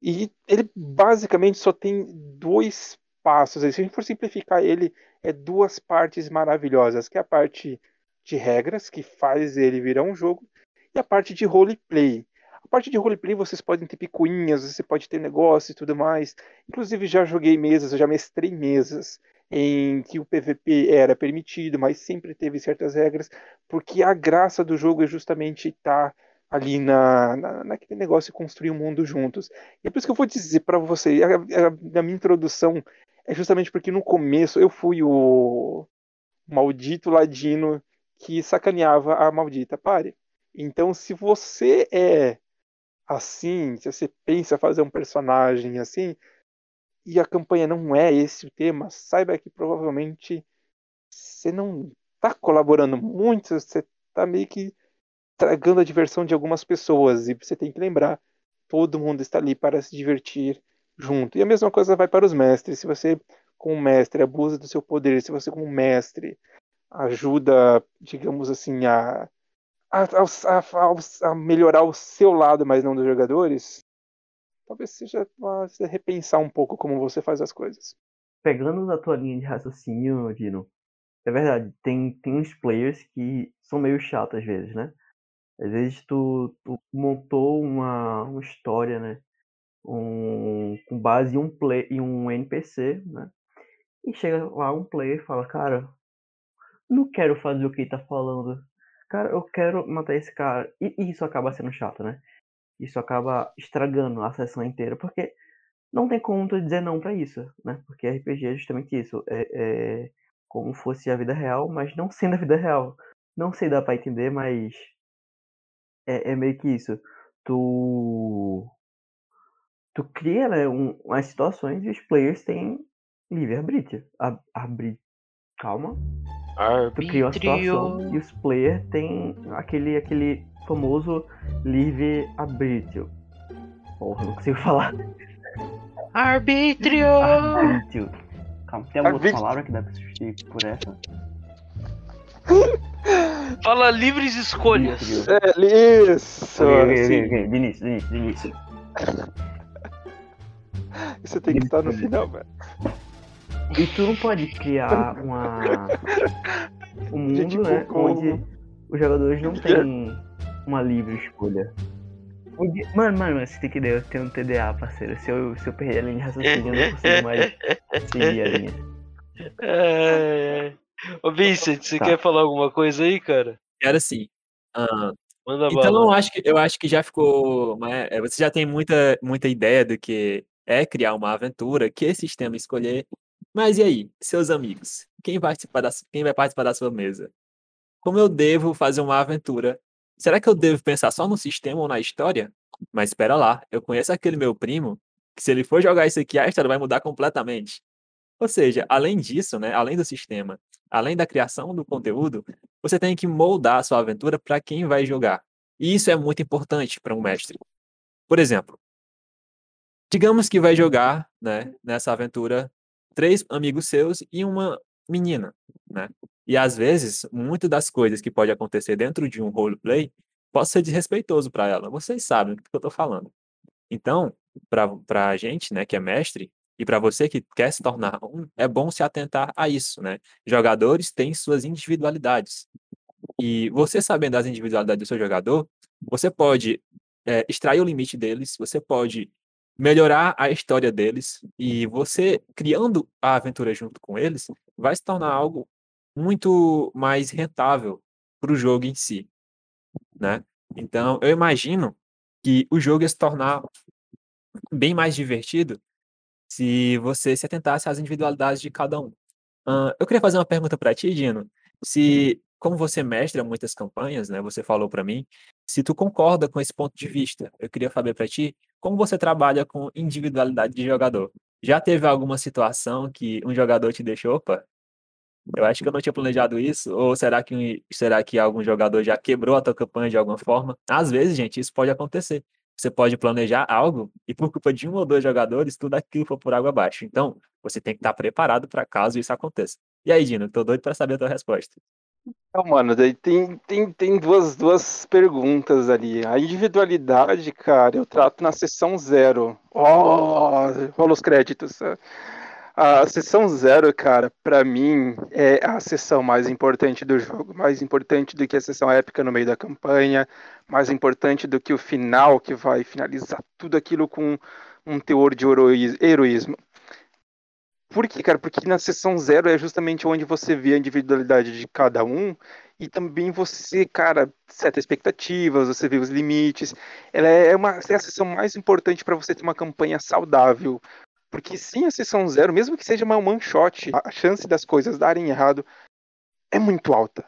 E ele basicamente só tem dois passos. Se a gente for simplificar ele, é duas partes maravilhosas, que é a parte de regras, que faz ele virar um jogo, e a parte de roleplay. A parte de roleplay vocês podem ter picuinhas, você pode ter negócio e tudo mais. Inclusive já joguei mesas, eu já mestrei mesas em que o PVP era permitido, mas sempre teve certas regras, porque a graça do jogo é justamente estar ali na, na, naquele negócio de construir um mundo juntos. E é por isso que eu vou dizer para você, a, a, a minha introdução é justamente porque no começo eu fui o maldito ladino que sacaneava a maldita pare. Então, se você é assim, se você pensa fazer um personagem assim, e a campanha não é esse o tema, saiba que provavelmente você não está colaborando muito, você está meio que tragando a diversão de algumas pessoas. E você tem que lembrar, todo mundo está ali para se divertir junto. E a mesma coisa vai para os mestres. Se você, como mestre, abusa do seu poder, se você, como mestre, ajuda, digamos assim, a, a, a, a melhorar o seu lado, mas não dos jogadores, talvez seja você repensar um pouco como você faz as coisas. Pegando na tua linha de raciocínio, Dino, é verdade, tem, tem uns players que são meio chatos às vezes, né? Às vezes tu, tu montou uma, uma história, né? Um, com base em um, play, em um NPC, né? E chega lá um player e fala, cara, não quero fazer o que ele tá falando. Cara, eu quero matar esse cara. E, e isso acaba sendo chato, né? Isso acaba estragando a sessão inteira, porque não tem como tu dizer não para isso, né? Porque RPG é justamente isso. É, é, como fosse a vida real, mas não sendo a vida real. Não sei dar pra entender, mas é, é meio que isso. Tu tu cria né, um, umas situações e os players têm livre arbítrio. Arbítrio. Calma. Tu cria uma situação e os players têm aquele, aquele famoso livre arbítrio. Porra, não consigo falar. Arbítrio! Arbítrio. Calma, tem alguma outra palavra que dá pra substituir por essa? Fala livres escolhas. É, isso! Assim. início, de início. Isso tem que estar no final, velho. E tu não pode criar uma. Um Gente, mundo, né? como- Onde os jogadores não têm uma livre escolha. Mano, mano, você tem que ideia, eu tenho um TDA, parceiro. Se eu, se eu perder a linha de raciocínio, eu não consigo mais seguir a linha. É... Ô Vincent, você Tá. quer falar alguma coisa aí, cara? Era assim. ah, Manda Então eu bala. acho que eu acho que já ficou, né, é, Você já tem muita muita ideia do que é criar uma aventura, que sistema escolher. Mas e aí, seus amigos? Quem vai participar da, quem vai participar da sua mesa? Como eu devo fazer uma aventura? Será que eu devo pensar só no sistema ou na história? Mas espera lá, eu conheço aquele meu primo que se ele for jogar isso aqui, a história vai mudar completamente. Ou seja, além disso, né, além do sistema, além da criação do conteúdo, você tem que moldar a sua aventura para quem vai jogar. E isso é muito importante para um mestre. Por exemplo, digamos que vai jogar, né, nessa aventura três amigos seus e uma menina, né? E às vezes, muitas das coisas que pode acontecer dentro de um roleplay pode ser desrespeitoso para ela. Vocês sabem do que eu estou falando. Então, para a gente, né, que é mestre, e para você que quer se tornar um, é bom se atentar a isso, né? Jogadores têm suas individualidades. E você sabendo das individualidades do seu jogador, você pode eh, extrair o limite deles, você pode melhorar a história deles, e você, criando a aventura junto com eles, vai se tornar algo muito mais rentável para o jogo em si, né? Então, eu imagino que o jogo ia se tornar bem mais divertido se você se atentasse às individualidades de cada um. Ahn, eu queria fazer uma pergunta para ti, Dino. Se, como você mestra muitas campanhas, né, você falou para mim, se tu concorda com esse ponto de vista. Eu queria saber para ti como você trabalha com individualidade de jogador. Já teve alguma situação que um jogador te deixou, opa, eu acho que eu não tinha planejado isso, ou será que será que algum jogador já quebrou a tua campanha de alguma forma? Às vezes, gente, isso pode acontecer. Você pode planejar algo e por culpa de um ou dois jogadores, tudo aquilo for por água abaixo. Então, você tem que estar preparado para caso isso aconteça. E aí, Dino, tô doido para saber a tua resposta. Então, mano, tem, tem, tem duas, duas perguntas ali. A individualidade, cara, eu trato na sessão zero. Oh, rola os créditos. A sessão zero, cara, pra mim é a sessão mais importante do jogo. Mais importante do que a sessão épica no meio da campanha. Mais importante do que o final, que vai finalizar tudo aquilo com um teor de heroí- heroísmo. Por quê, cara? Porque na sessão zero é justamente onde você vê a individualidade de cada um e também você, cara, seta expectativas, você vê os limites. Ela é uma é a sessão mais importante para você ter uma campanha saudável. Porque sim, a sessão zero, mesmo que seja uma one shot, a chance das coisas darem errado é muito alta.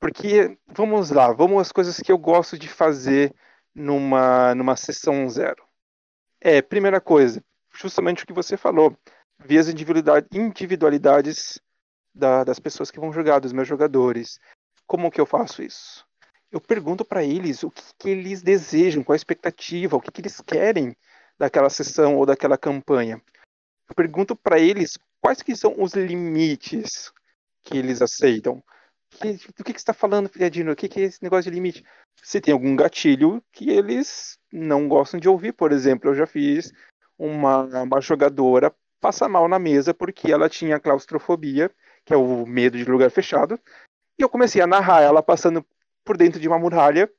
Porque, vamos lá, vamos às coisas que eu gosto de fazer numa, numa sessão zero. É, primeira coisa, justamente o que você falou ver as individualidade- individualidades da- das pessoas que vão jogar, dos meus jogadores. Como que eu faço isso? Eu pergunto para eles o que, que eles desejam, qual a expectativa, o que, que eles querem daquela sessão ou daquela campanha. Eu pergunto para eles quais que são os limites que eles aceitam. Do que, que você está falando, Filhadino? O que, que é esse negócio de limite? Se tem algum gatilho que eles não gostam de ouvir, por exemplo, eu já fiz uma, uma jogadora passar mal na mesa porque ela tinha claustrofobia que é o medo de lugar fechado. E eu comecei a narrar ela passando por dentro de uma muralha,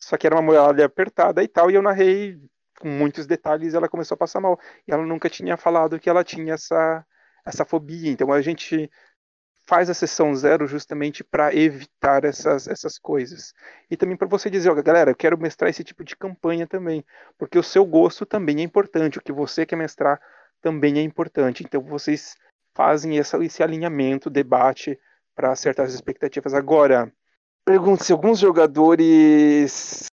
só que era uma muralha apertada e tal, e eu narrei com muitos detalhes ela começou a passar mal. E ela nunca tinha falado que ela tinha essa, essa fobia. Então a gente faz a sessão zero justamente para evitar essas, essas coisas. E também para você dizer, ó, galera, eu quero mestrar esse tipo de campanha também, porque o seu gosto também é importante, o que você quer mestrar também é importante. Então vocês fazem essa, esse alinhamento, debate para acertar as expectativas. Agora, pergunto se alguns jogadores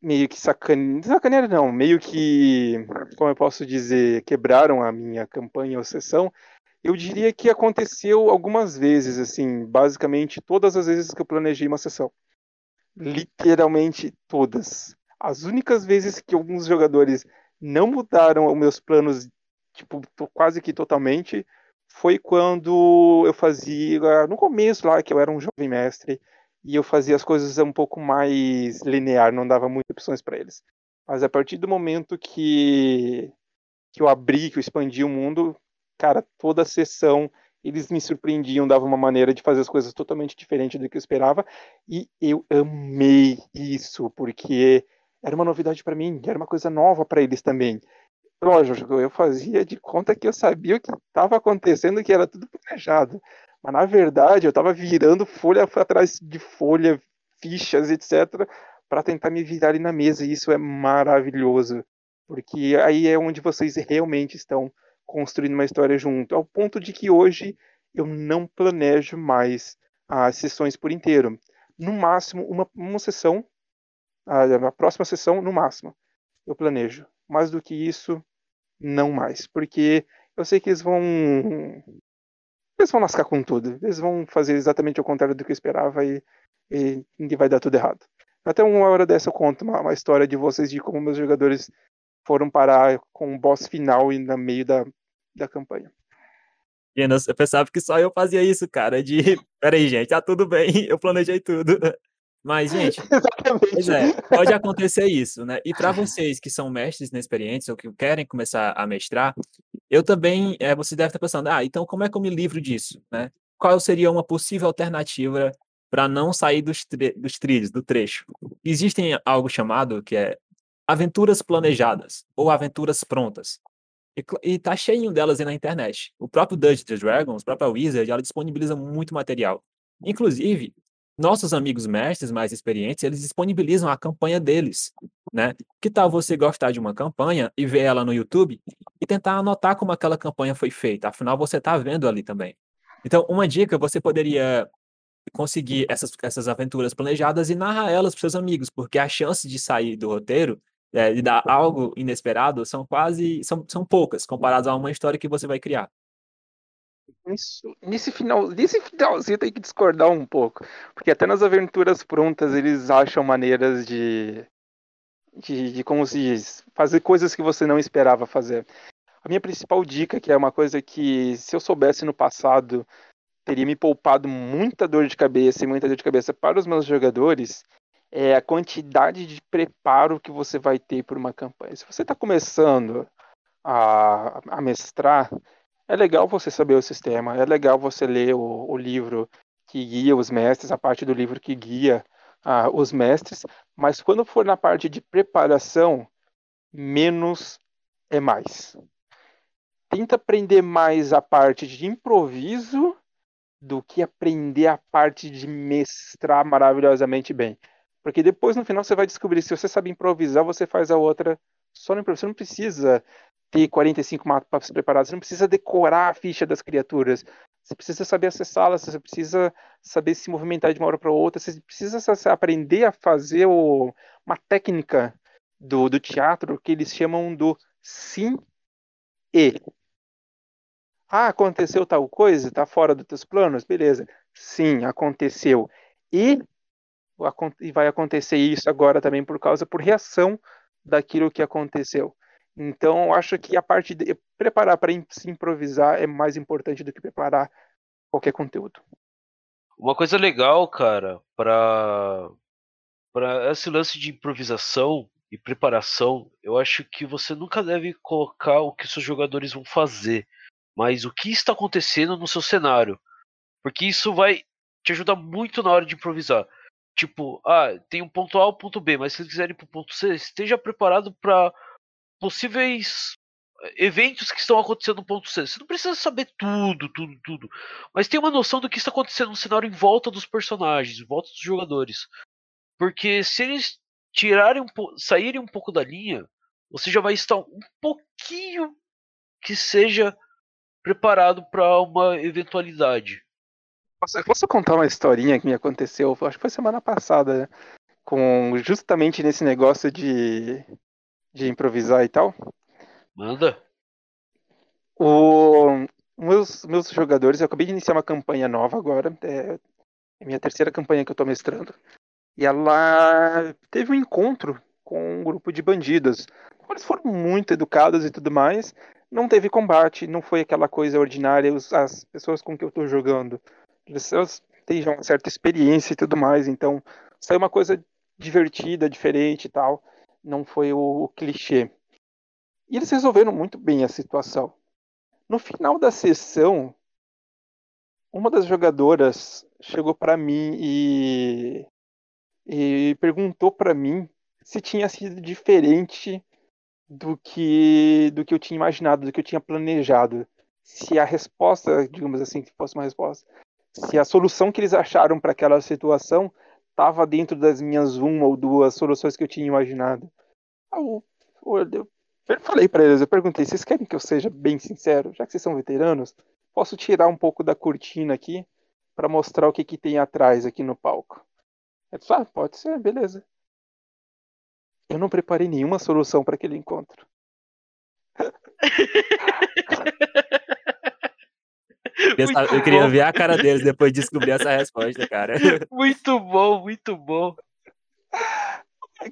meio que sacanearam, sacanearam não, meio que, como eu posso dizer, quebraram a minha campanha ou sessão, eu diria que aconteceu algumas vezes, assim, basicamente todas as vezes que eu planejei uma sessão. Literalmente todas. As únicas vezes que alguns jogadores não mudaram os meus planos, tipo, quase que totalmente, foi quando eu fazia, no começo lá, que eu era um jovem mestre, e eu fazia as coisas um pouco mais linear, não dava muitas opções para eles. Mas a partir do momento que, que eu abri, que eu expandi o mundo, cara, toda a sessão eles me surpreendiam, dava uma maneira de fazer as coisas totalmente diferente do que eu esperava, e eu amei isso, porque era uma novidade para mim, era uma coisa nova para eles também. Lógico, eu fazia de conta que eu sabia o que estava acontecendo, que era tudo planejado. Mas na verdade eu estava virando folha atrás de folha, fichas, etc., para tentar me virar ali na mesa, e isso é maravilhoso, porque aí é onde vocês realmente estão construindo uma história junto, ao ponto de que hoje eu não planejo mais as sessões por inteiro. No máximo, uma, uma sessão, a, a próxima sessão, no máximo, eu planejo. Mais do que isso, não mais. Porque eu sei que eles vão. Eles vão lascar com tudo. Eles vão fazer exatamente o contrário do que eu esperava e, e, vai dar tudo errado. Até uma hora dessa eu conto uma, uma história de vocês de como meus jogadores foram parar com o boss final e no meio da, da campanha. Eu pensava que só eu fazia isso, cara. De peraí, gente, tá tudo bem, eu planejei tudo. Mas, gente, é, pode acontecer isso, né? E para vocês que são mestres inexperientes ou que querem começar a mestrar, eu também, é, você deve estar pensando, ah, então como é que eu me livro disso, né? Qual seria uma possível alternativa para não sair dos, dos trilhos, do trecho? Existem algo chamado que é aventuras planejadas ou aventuras prontas. E, e tá cheio delas aí na internet. O próprio Dungeons Dragons, a própria Wizard, ela disponibiliza muito material. Inclusive, nossos amigos mestres mais experientes, eles disponibilizam a campanha deles, né? Que tal você gostar de uma campanha e ver ela no YouTube e tentar anotar como aquela campanha foi feita? Afinal, você está vendo ali também. Então, uma dica, você poderia conseguir essas, essas aventuras planejadas e narrar elas para seus amigos, porque a chance de sair do roteiro é, de dar algo inesperado são quase são, são poucas comparadas a uma história que você vai criar. Isso, nesse final, nesse finalzinho tem que discordar um pouco, porque até nas aventuras prontas eles acham maneiras de, de, de como se diz, fazer coisas que você não esperava fazer. A minha principal dica, que é uma coisa que se eu soubesse no passado teria me poupado muita dor de cabeça e muita dor de cabeça para os meus jogadores, é a quantidade de preparo que você vai ter por uma campanha. Se você está começando a, a, mestrar, é legal você saber o sistema, é legal você ler o, o livro que guia os mestres, a parte do livro que guia uh, os mestres, mas quando for na parte de preparação, menos é mais. Tenta aprender mais a parte de improviso do que aprender a parte de mestrar maravilhosamente bem. Porque depois, no final, você vai descobrir, se você sabe improvisar, você faz a outra só no improviso. Você não precisa ter 45 mapas preparados, você não precisa decorar a ficha das criaturas. Você precisa saber acessá-las, você precisa saber se movimentar de uma hora para outra, você precisa aprender a fazer o, uma técnica do, do teatro que eles chamam do sim e. Ah, aconteceu tal coisa? Está fora dos teus planos? Beleza. Sim, aconteceu. E e vai acontecer isso agora também por causa, por reação daquilo que aconteceu. Então, eu acho que a parte de preparar para se improvisar é mais importante do que preparar qualquer conteúdo. Uma coisa legal, cara, para para esse lance de improvisação e preparação, eu acho que você nunca deve colocar o que seus jogadores vão fazer, mas o que está acontecendo no seu cenário. Porque isso vai te ajudar muito na hora de improvisar. Tipo, ah, tem um ponto A um ponto B, mas se eles quiserem ir pro ponto C, esteja preparado para possíveis eh, eventos que estão acontecendo no ponto C. Você não precisa saber tudo, tudo, tudo. Mas tem uma noção do que está acontecendo no cenário em volta dos personagens, em volta dos jogadores. Porque se eles tirarem um saírem um pouco da linha, você já vai estar um pouquinho que seja preparado para uma eventualidade. Posso, posso contar uma historinha que me aconteceu, acho que foi semana passada, né? com justamente nesse negócio de, de improvisar e tal. Manda. O, meus, meus jogadores, eu acabei de iniciar uma campanha nova agora, é, é minha terceira campanha que eu estou mestrando. E ela teve um encontro com um grupo de bandidos. Eles foram muito educados e tudo mais. Não teve combate, não foi aquela coisa ordinária. As pessoas com que eu estou jogando, eles têm já uma certa experiência e tudo mais. Então, saiu uma coisa divertida, diferente e tal. Não foi o, o clichê. E eles resolveram muito bem a situação. No final da sessão, uma das jogadoras chegou para mim e e perguntou para mim se tinha sido diferente do que do que eu tinha imaginado, do que eu tinha planejado. Se a resposta, digamos assim, que fosse uma resposta, se a solução que eles acharam para aquela situação estava dentro das minhas uma ou duas soluções que eu tinha imaginado. Eu, eu, eu falei para eles, eu perguntei, vocês querem que eu seja bem sincero? Já que vocês são veteranos, posso tirar um pouco da cortina aqui para mostrar o que, que tem atrás aqui no palco. Ah, pode ser, beleza. Eu não preparei nenhuma solução para aquele encontro. Eu queria ver a cara deles depois de descobrir essa resposta, cara. Muito bom, muito bom.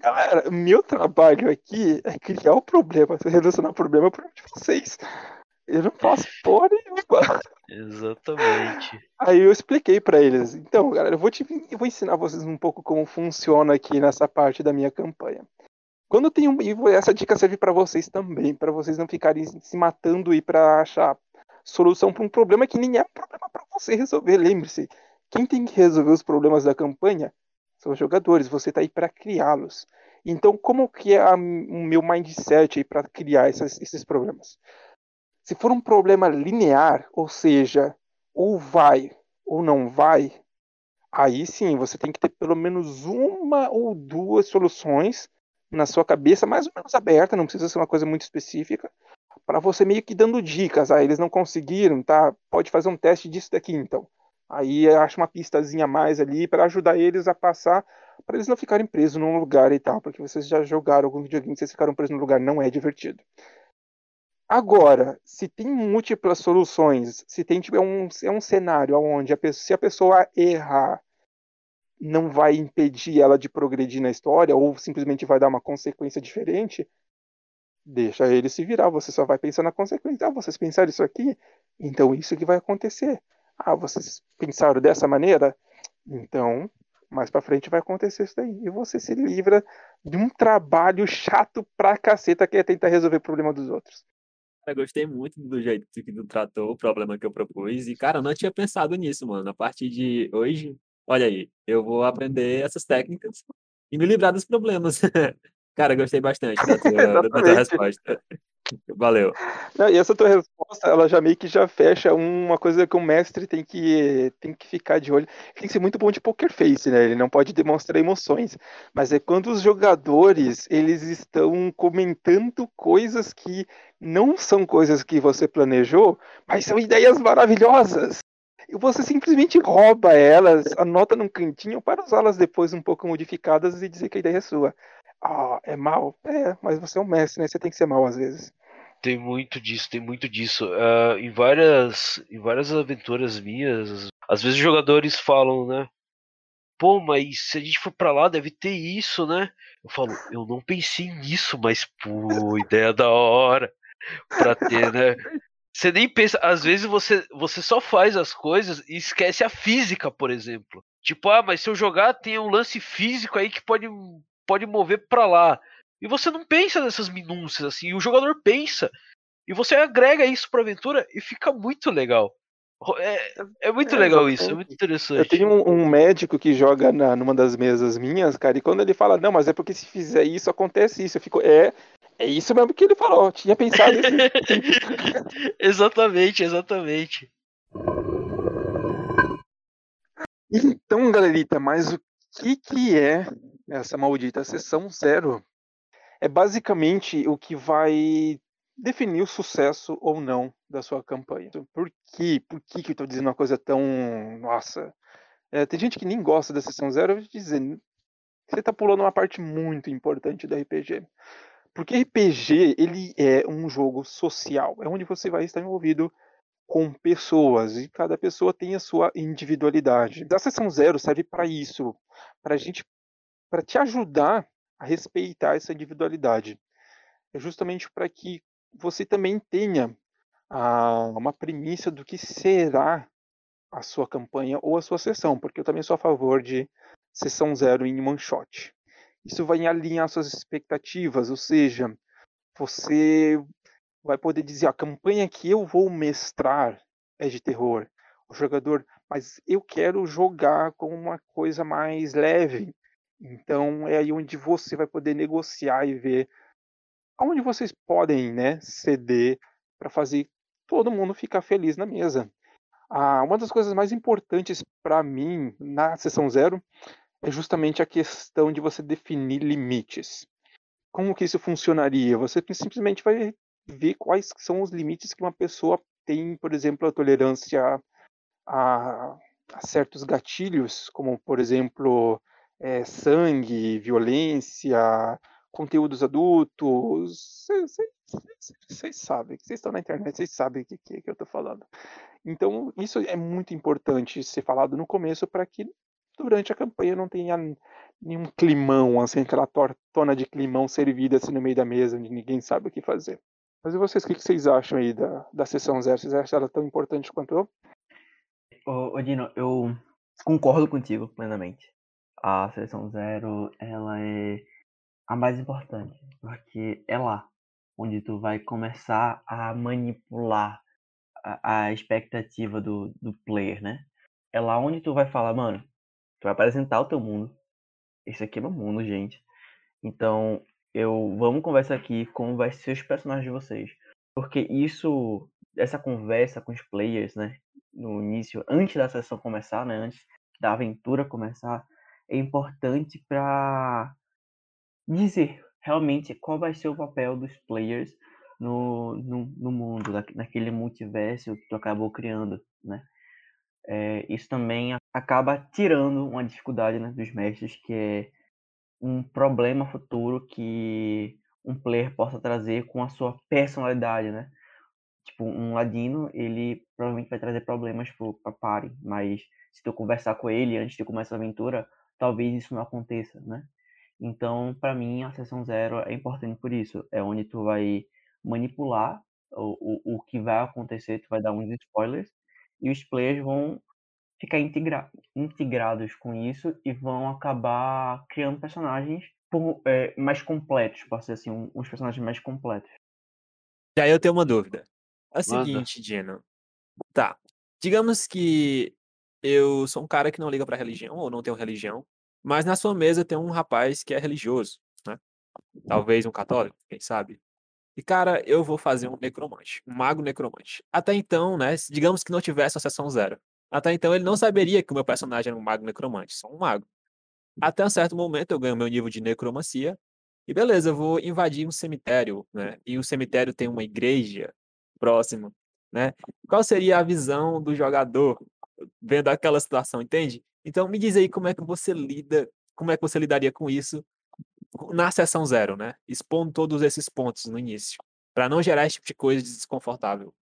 Galera, meu trabalho aqui é criar o problema, solucionar o problema para vocês. Eu não posso pôr nenhuma. Exatamente. Aí eu expliquei para eles. Então, galera, eu vou, te, eu vou ensinar vocês um pouco como funciona aqui nessa parte da minha campanha. Quando tem um, e essa dica serve para vocês também, para vocês não ficarem se matando e para achar solução para um problema que nem é um problema para você resolver. Lembre-se, quem tem que resolver os problemas da campanha são os jogadores. Você está aí para criá-los. Então, como que é a, o meu mindset aí para criar essas, esses problemas? Se for um problema linear, ou seja, ou vai ou não vai, aí sim você tem que ter pelo menos uma ou duas soluções na sua cabeça, mais ou menos aberta, não precisa ser uma coisa muito específica, para você meio que dando dicas. Ah, eles não conseguiram, tá? Pode fazer um teste disso daqui então. Aí acha uma pistazinha a mais ali para ajudar eles a passar, para eles não ficarem presos num lugar e tal, porque vocês já jogaram algum videogame, vocês ficaram presos num lugar, não é divertido. Agora, se tem múltiplas soluções, se tem tipo, é, um, é um cenário onde a pessoa, se a pessoa errar, não vai impedir ela de progredir na história, ou simplesmente vai dar uma consequência diferente, deixa ele se virar. Você só vai pensar na consequência. Ah, vocês pensaram isso aqui? Então isso que vai acontecer. Ah, vocês pensaram dessa maneira? Então, mais para frente vai acontecer isso daí. E você se livra de um trabalho chato pra caceta que é tentar resolver o problema dos outros. Eu gostei muito do jeito que tu tratou o problema que eu propus. E, cara, eu não tinha pensado nisso, mano. A partir de hoje, olha aí, eu vou aprender essas técnicas e me livrar dos problemas. cara, gostei bastante da tua, da tua resposta. Valeu. E essa tua resposta, ela já meio que já fecha uma coisa que o mestre tem que, tem que ficar de olho. Tem que ser muito bom de poker face, né? Ele não pode demonstrar emoções. Mas é quando os jogadores, eles estão comentando coisas que não são coisas que você planejou, mas são ideias maravilhosas. E você simplesmente rouba elas, anota num cantinho para usá-las depois um pouco modificadas e dizer que a ideia é sua. Ah, é mal? É, mas você é um mestre, né? Você tem que ser mal às vezes. Tem muito disso, tem muito disso. Uh, em, várias, em várias aventuras minhas, às vezes os jogadores falam, né? Pô, mas se a gente for pra lá, deve ter isso, né? Eu falo, eu não pensei nisso, mas pô, ideia da hora pra ter, né? Você nem pensa, às vezes você, você só faz as coisas e esquece a física, por exemplo. Tipo, ah, mas se eu jogar, tem um lance físico aí que pode pode mover para lá. E você não pensa nessas minúcias assim, o jogador pensa. E você agrega isso pra aventura e fica muito legal. É, é muito É, legal isso, é muito Eu interessante. tenho um, um médico que joga na, numa das mesas minhas, cara, e quando ele fala, não, mas é porque se fizer isso, acontece isso. Eu fico, é, é isso mesmo que ele falou. Eu tinha pensado assim. exatamente, exatamente. Então, galerita, mas o que que é essa maldita sessão zero? É basicamente o que vai definir o sucesso ou não da sua campanha. Por quê? Por que que eu tô dizendo uma coisa tão... Nossa... É, tem gente que nem gosta da sessão zero, eu vou te dizer, você tá pulando uma parte muito importante do RPG. Porque RPG, ele é um jogo social, é onde você vai estar envolvido com pessoas e cada pessoa tem a sua individualidade. A sessão zero serve para isso, para gente, para te ajudar a respeitar essa individualidade. É justamente para que você também tenha ah, uma premissa do que será a sua campanha ou a sua sessão, porque eu também sou a favor de sessão zero em one shot. Isso vai alinhar suas expectativas, ou seja, você vai poder dizer a campanha que eu vou mestrar é de terror. O jogador, mas eu quero jogar com uma coisa mais leve. Então é aí onde você vai poder negociar e ver aonde vocês podem, né, ceder para fazer todo mundo ficar feliz na mesa. Ah, uma das coisas mais importantes para mim na sessão zero é justamente a questão de você definir limites. Como que isso funcionaria? Você simplesmente vai ver quais são os limites que uma pessoa tem, por exemplo, a tolerância a, a certos gatilhos, como, por exemplo, é, sangue, violência, conteúdos adultos. Vocês sabem, vocês estão na internet, vocês sabem o que, que, que eu estou falando. Então, isso é muito importante ser falado no começo para que durante a campanha não tenha nenhum climão, assim, aquela tortona de climão servida assim no meio da mesa, onde ninguém sabe o que fazer. Mas e vocês, o que, que vocês acham aí da, da sessão zero? Vocês acham ela tão importante quanto eu? Ô, ô Dino, eu concordo contigo plenamente. A sessão zero, ela é a mais importante, porque é lá onde tu vai começar a manipular a, a expectativa do, do player, né? É lá onde tu vai falar, mano, tu vai apresentar o teu mundo. Esse aqui é meu mundo, gente. Então, eu vamos conversar aqui como vai ser os personagens de vocês. Porque isso, essa conversa com os players, né? No início, antes da sessão começar, né? Antes da aventura começar, é importante para dizer realmente qual vai ser o papel dos players no, no, no mundo, naquele multiverso que tu acabou criando, né? É, isso também acaba tirando uma dificuldade né, dos mestres, que é um problema futuro que um player possa trazer com a sua personalidade, né? Tipo, um ladino, ele provavelmente vai trazer problemas para party, mas se tu conversar com ele antes de começar a aventura, talvez isso não aconteça, né? Então, para mim, a sessão zero é importante por isso. É onde tu vai manipular o, o, o que vai acontecer, tu vai dar uns spoilers, e os players vão ficar integra integrados com isso e vão acabar criando personagens por, é, mais completos, posso dizer assim, um, uns personagens mais completos. Já eu tenho uma dúvida. É o seguinte, Dino. Tá. Digamos que eu sou um cara que não liga pra religião ou não tenho religião, mas na sua mesa tem um rapaz que é religioso, né? Talvez um católico, quem sabe? E, cara, eu vou fazer um necromante, um mago necromante. Até então, né? Digamos que não tivesse a sessão zero. Até então ele não saberia que o meu personagem era um mago necromante, só um mago. Até um certo momento eu ganho meu nível de necromancia. E beleza, eu vou invadir um cemitério, né? E o cemitério tem uma igreja próximo, né? Qual seria a visão do jogador vendo aquela situação, entende? Então me diz aí como é que você lida, como é que você lidaria com isso na sessão zero, né? Expondo todos esses pontos no início, para não gerar esse tipo de coisa desconfortável.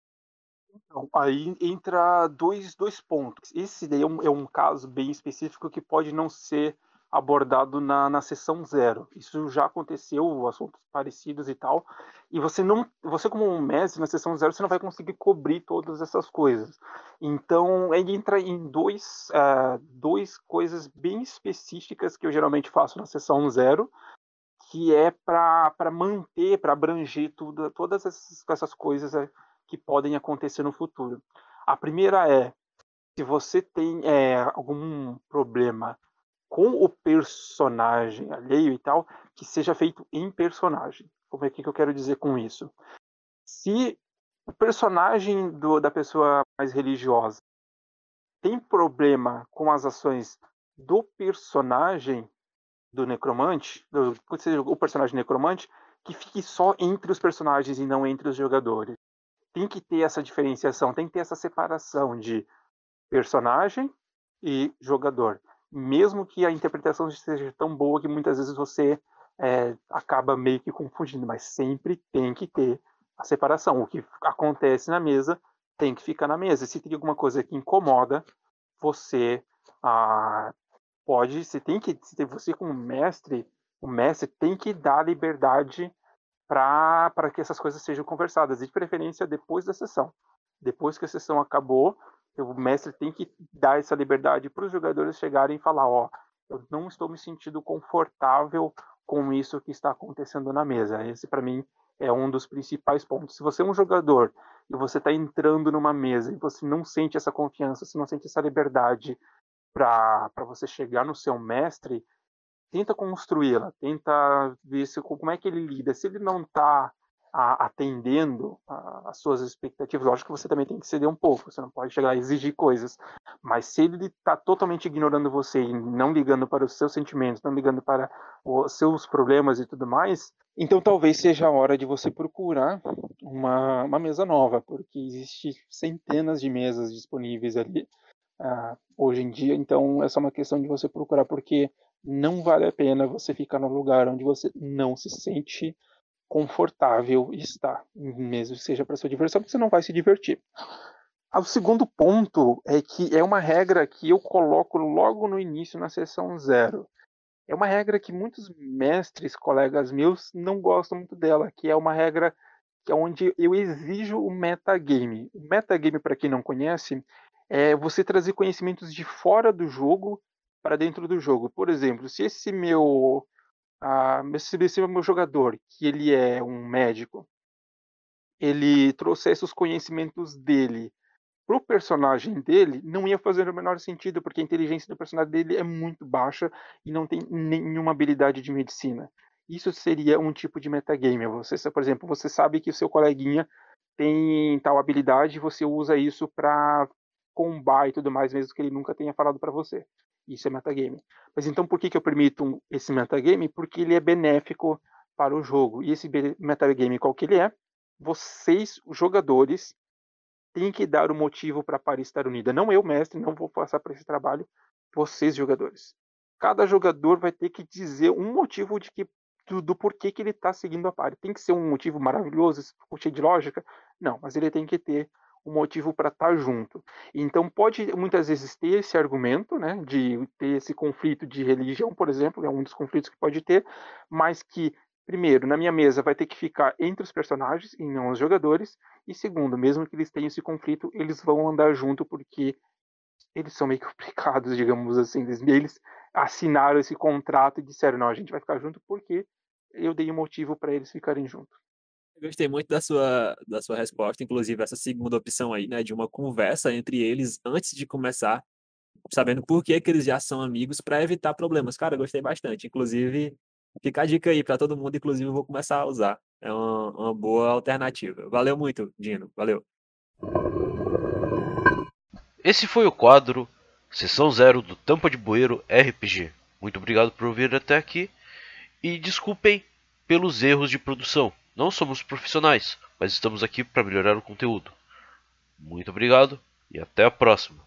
Então, aí entra dois, dois pontos. Esse daí é um, é um caso bem específico que pode não ser abordado na, na sessão zero. Isso já aconteceu, assuntos parecidos e tal. E você não, você como um mestre na sessão zero, você não vai conseguir cobrir todas essas coisas. Então, ele entra em dois, uh, dois coisas bem específicas que eu geralmente faço na sessão zero, que é para manter, para abranger tudo, todas essas, essas coisas que podem acontecer no futuro. A primeira é se você tem é, algum problema com o personagem alheio e tal, que seja feito em personagem. Como é que eu quero dizer com isso? Se o personagem do, da pessoa mais religiosa tem problema com as ações do personagem do necromante, do, seja o personagem necromante, que fique só entre os personagens e não entre os jogadores. Tem que ter essa diferenciação, tem que ter essa separação de personagem e jogador. Mesmo que a interpretação seja tão boa que muitas vezes você é, acaba meio que confundindo, mas sempre tem que ter a separação. O que acontece na mesa tem que ficar na mesa. Se tem alguma coisa que incomoda, você ah, pode, você tem que, você como mestre, o mestre tem que dar liberdade para que essas coisas sejam conversadas, e de preferência depois da sessão. Depois que a sessão acabou, o mestre tem que dar essa liberdade para os jogadores chegarem e falar, ó, eu não estou me sentindo confortável com isso que está acontecendo na mesa. Esse para mim é um dos principais pontos. Se você é um jogador e você está entrando numa mesa e você não sente essa confiança, você não sente essa liberdade para você chegar no seu mestre, tenta construí-la, tenta ver se, como é que ele lida. Se ele não está atendendo às suas expectativas, lógico que você também tem que ceder um pouco, você não pode chegar a exigir coisas, mas se ele está totalmente ignorando você e não ligando para os seus sentimentos, não ligando para os seus problemas e tudo mais, então talvez seja a hora de você procurar uma, uma mesa nova, porque existe centenas de mesas disponíveis ali uh, hoje em dia, então é só uma questão de você procurar, porque não vale a pena você ficar no lugar onde você não se sente confortável estar, mesmo que seja para sua diversão, porque você não vai se divertir. O segundo ponto é que é uma regra que eu coloco logo no início na sessão zero. É uma regra que muitos mestres, colegas meus, não gostam muito dela, que é uma regra que é onde eu exijo o metagame. O metagame, para quem não conhece, é você trazer conhecimentos de fora do jogo para dentro do jogo. Por exemplo, se esse meu ah, se esse meu jogador, que ele é um médico, ele trouxesse os conhecimentos dele pro personagem dele, não ia fazer o menor sentido, porque a inteligência do personagem dele é muito baixa e não tem nenhuma habilidade de medicina. Isso seria um tipo de metagame. Você, por exemplo, você sabe que o seu coleguinha tem tal habilidade, você usa isso para combar e tudo mais, mesmo que ele nunca tenha falado para você. Isso é metagame. Mas então por que, que eu permito esse metagame? Porque ele é benéfico para o jogo. E esse metagame, qual que ele é? Vocês, os jogadores, têm que dar o motivo para a party estar unida. Não eu, mestre, não vou passar por esse trabalho. Vocês, jogadores. Cada jogador vai ter que dizer um motivo de que do, do porquê que ele está seguindo a party. Tem que ser um motivo maravilhoso, cheio de lógica? Não, mas ele tem que ter um motivo para estar tá junto. Então pode muitas vezes ter esse argumento, né, de ter esse conflito de religião, por exemplo, é um dos conflitos que pode ter, mas que primeiro, na minha mesa vai ter que ficar entre os personagens e não os jogadores, e segundo, mesmo que eles tenham esse conflito, eles vão andar junto porque eles são meio obrigados, digamos assim, eles assinaram esse contrato e disseram, não, a gente vai ficar junto porque eu dei um motivo para eles ficarem juntos. Gostei muito da sua, da sua resposta, inclusive essa segunda opção aí, né, de uma conversa entre eles antes de começar, sabendo por que, que eles já são amigos para evitar problemas. Cara, gostei bastante. Inclusive, fica a dica aí para todo mundo, inclusive eu vou começar a usar. É uma, uma boa alternativa. Valeu muito, Dino. Valeu. Esse foi o quadro Sessão Zero do Tampa de Bueiro RPG. Muito obrigado por ouvir até aqui e desculpem pelos erros de produção. Não somos profissionais, mas estamos aqui para melhorar o conteúdo. Muito obrigado e até a próxima.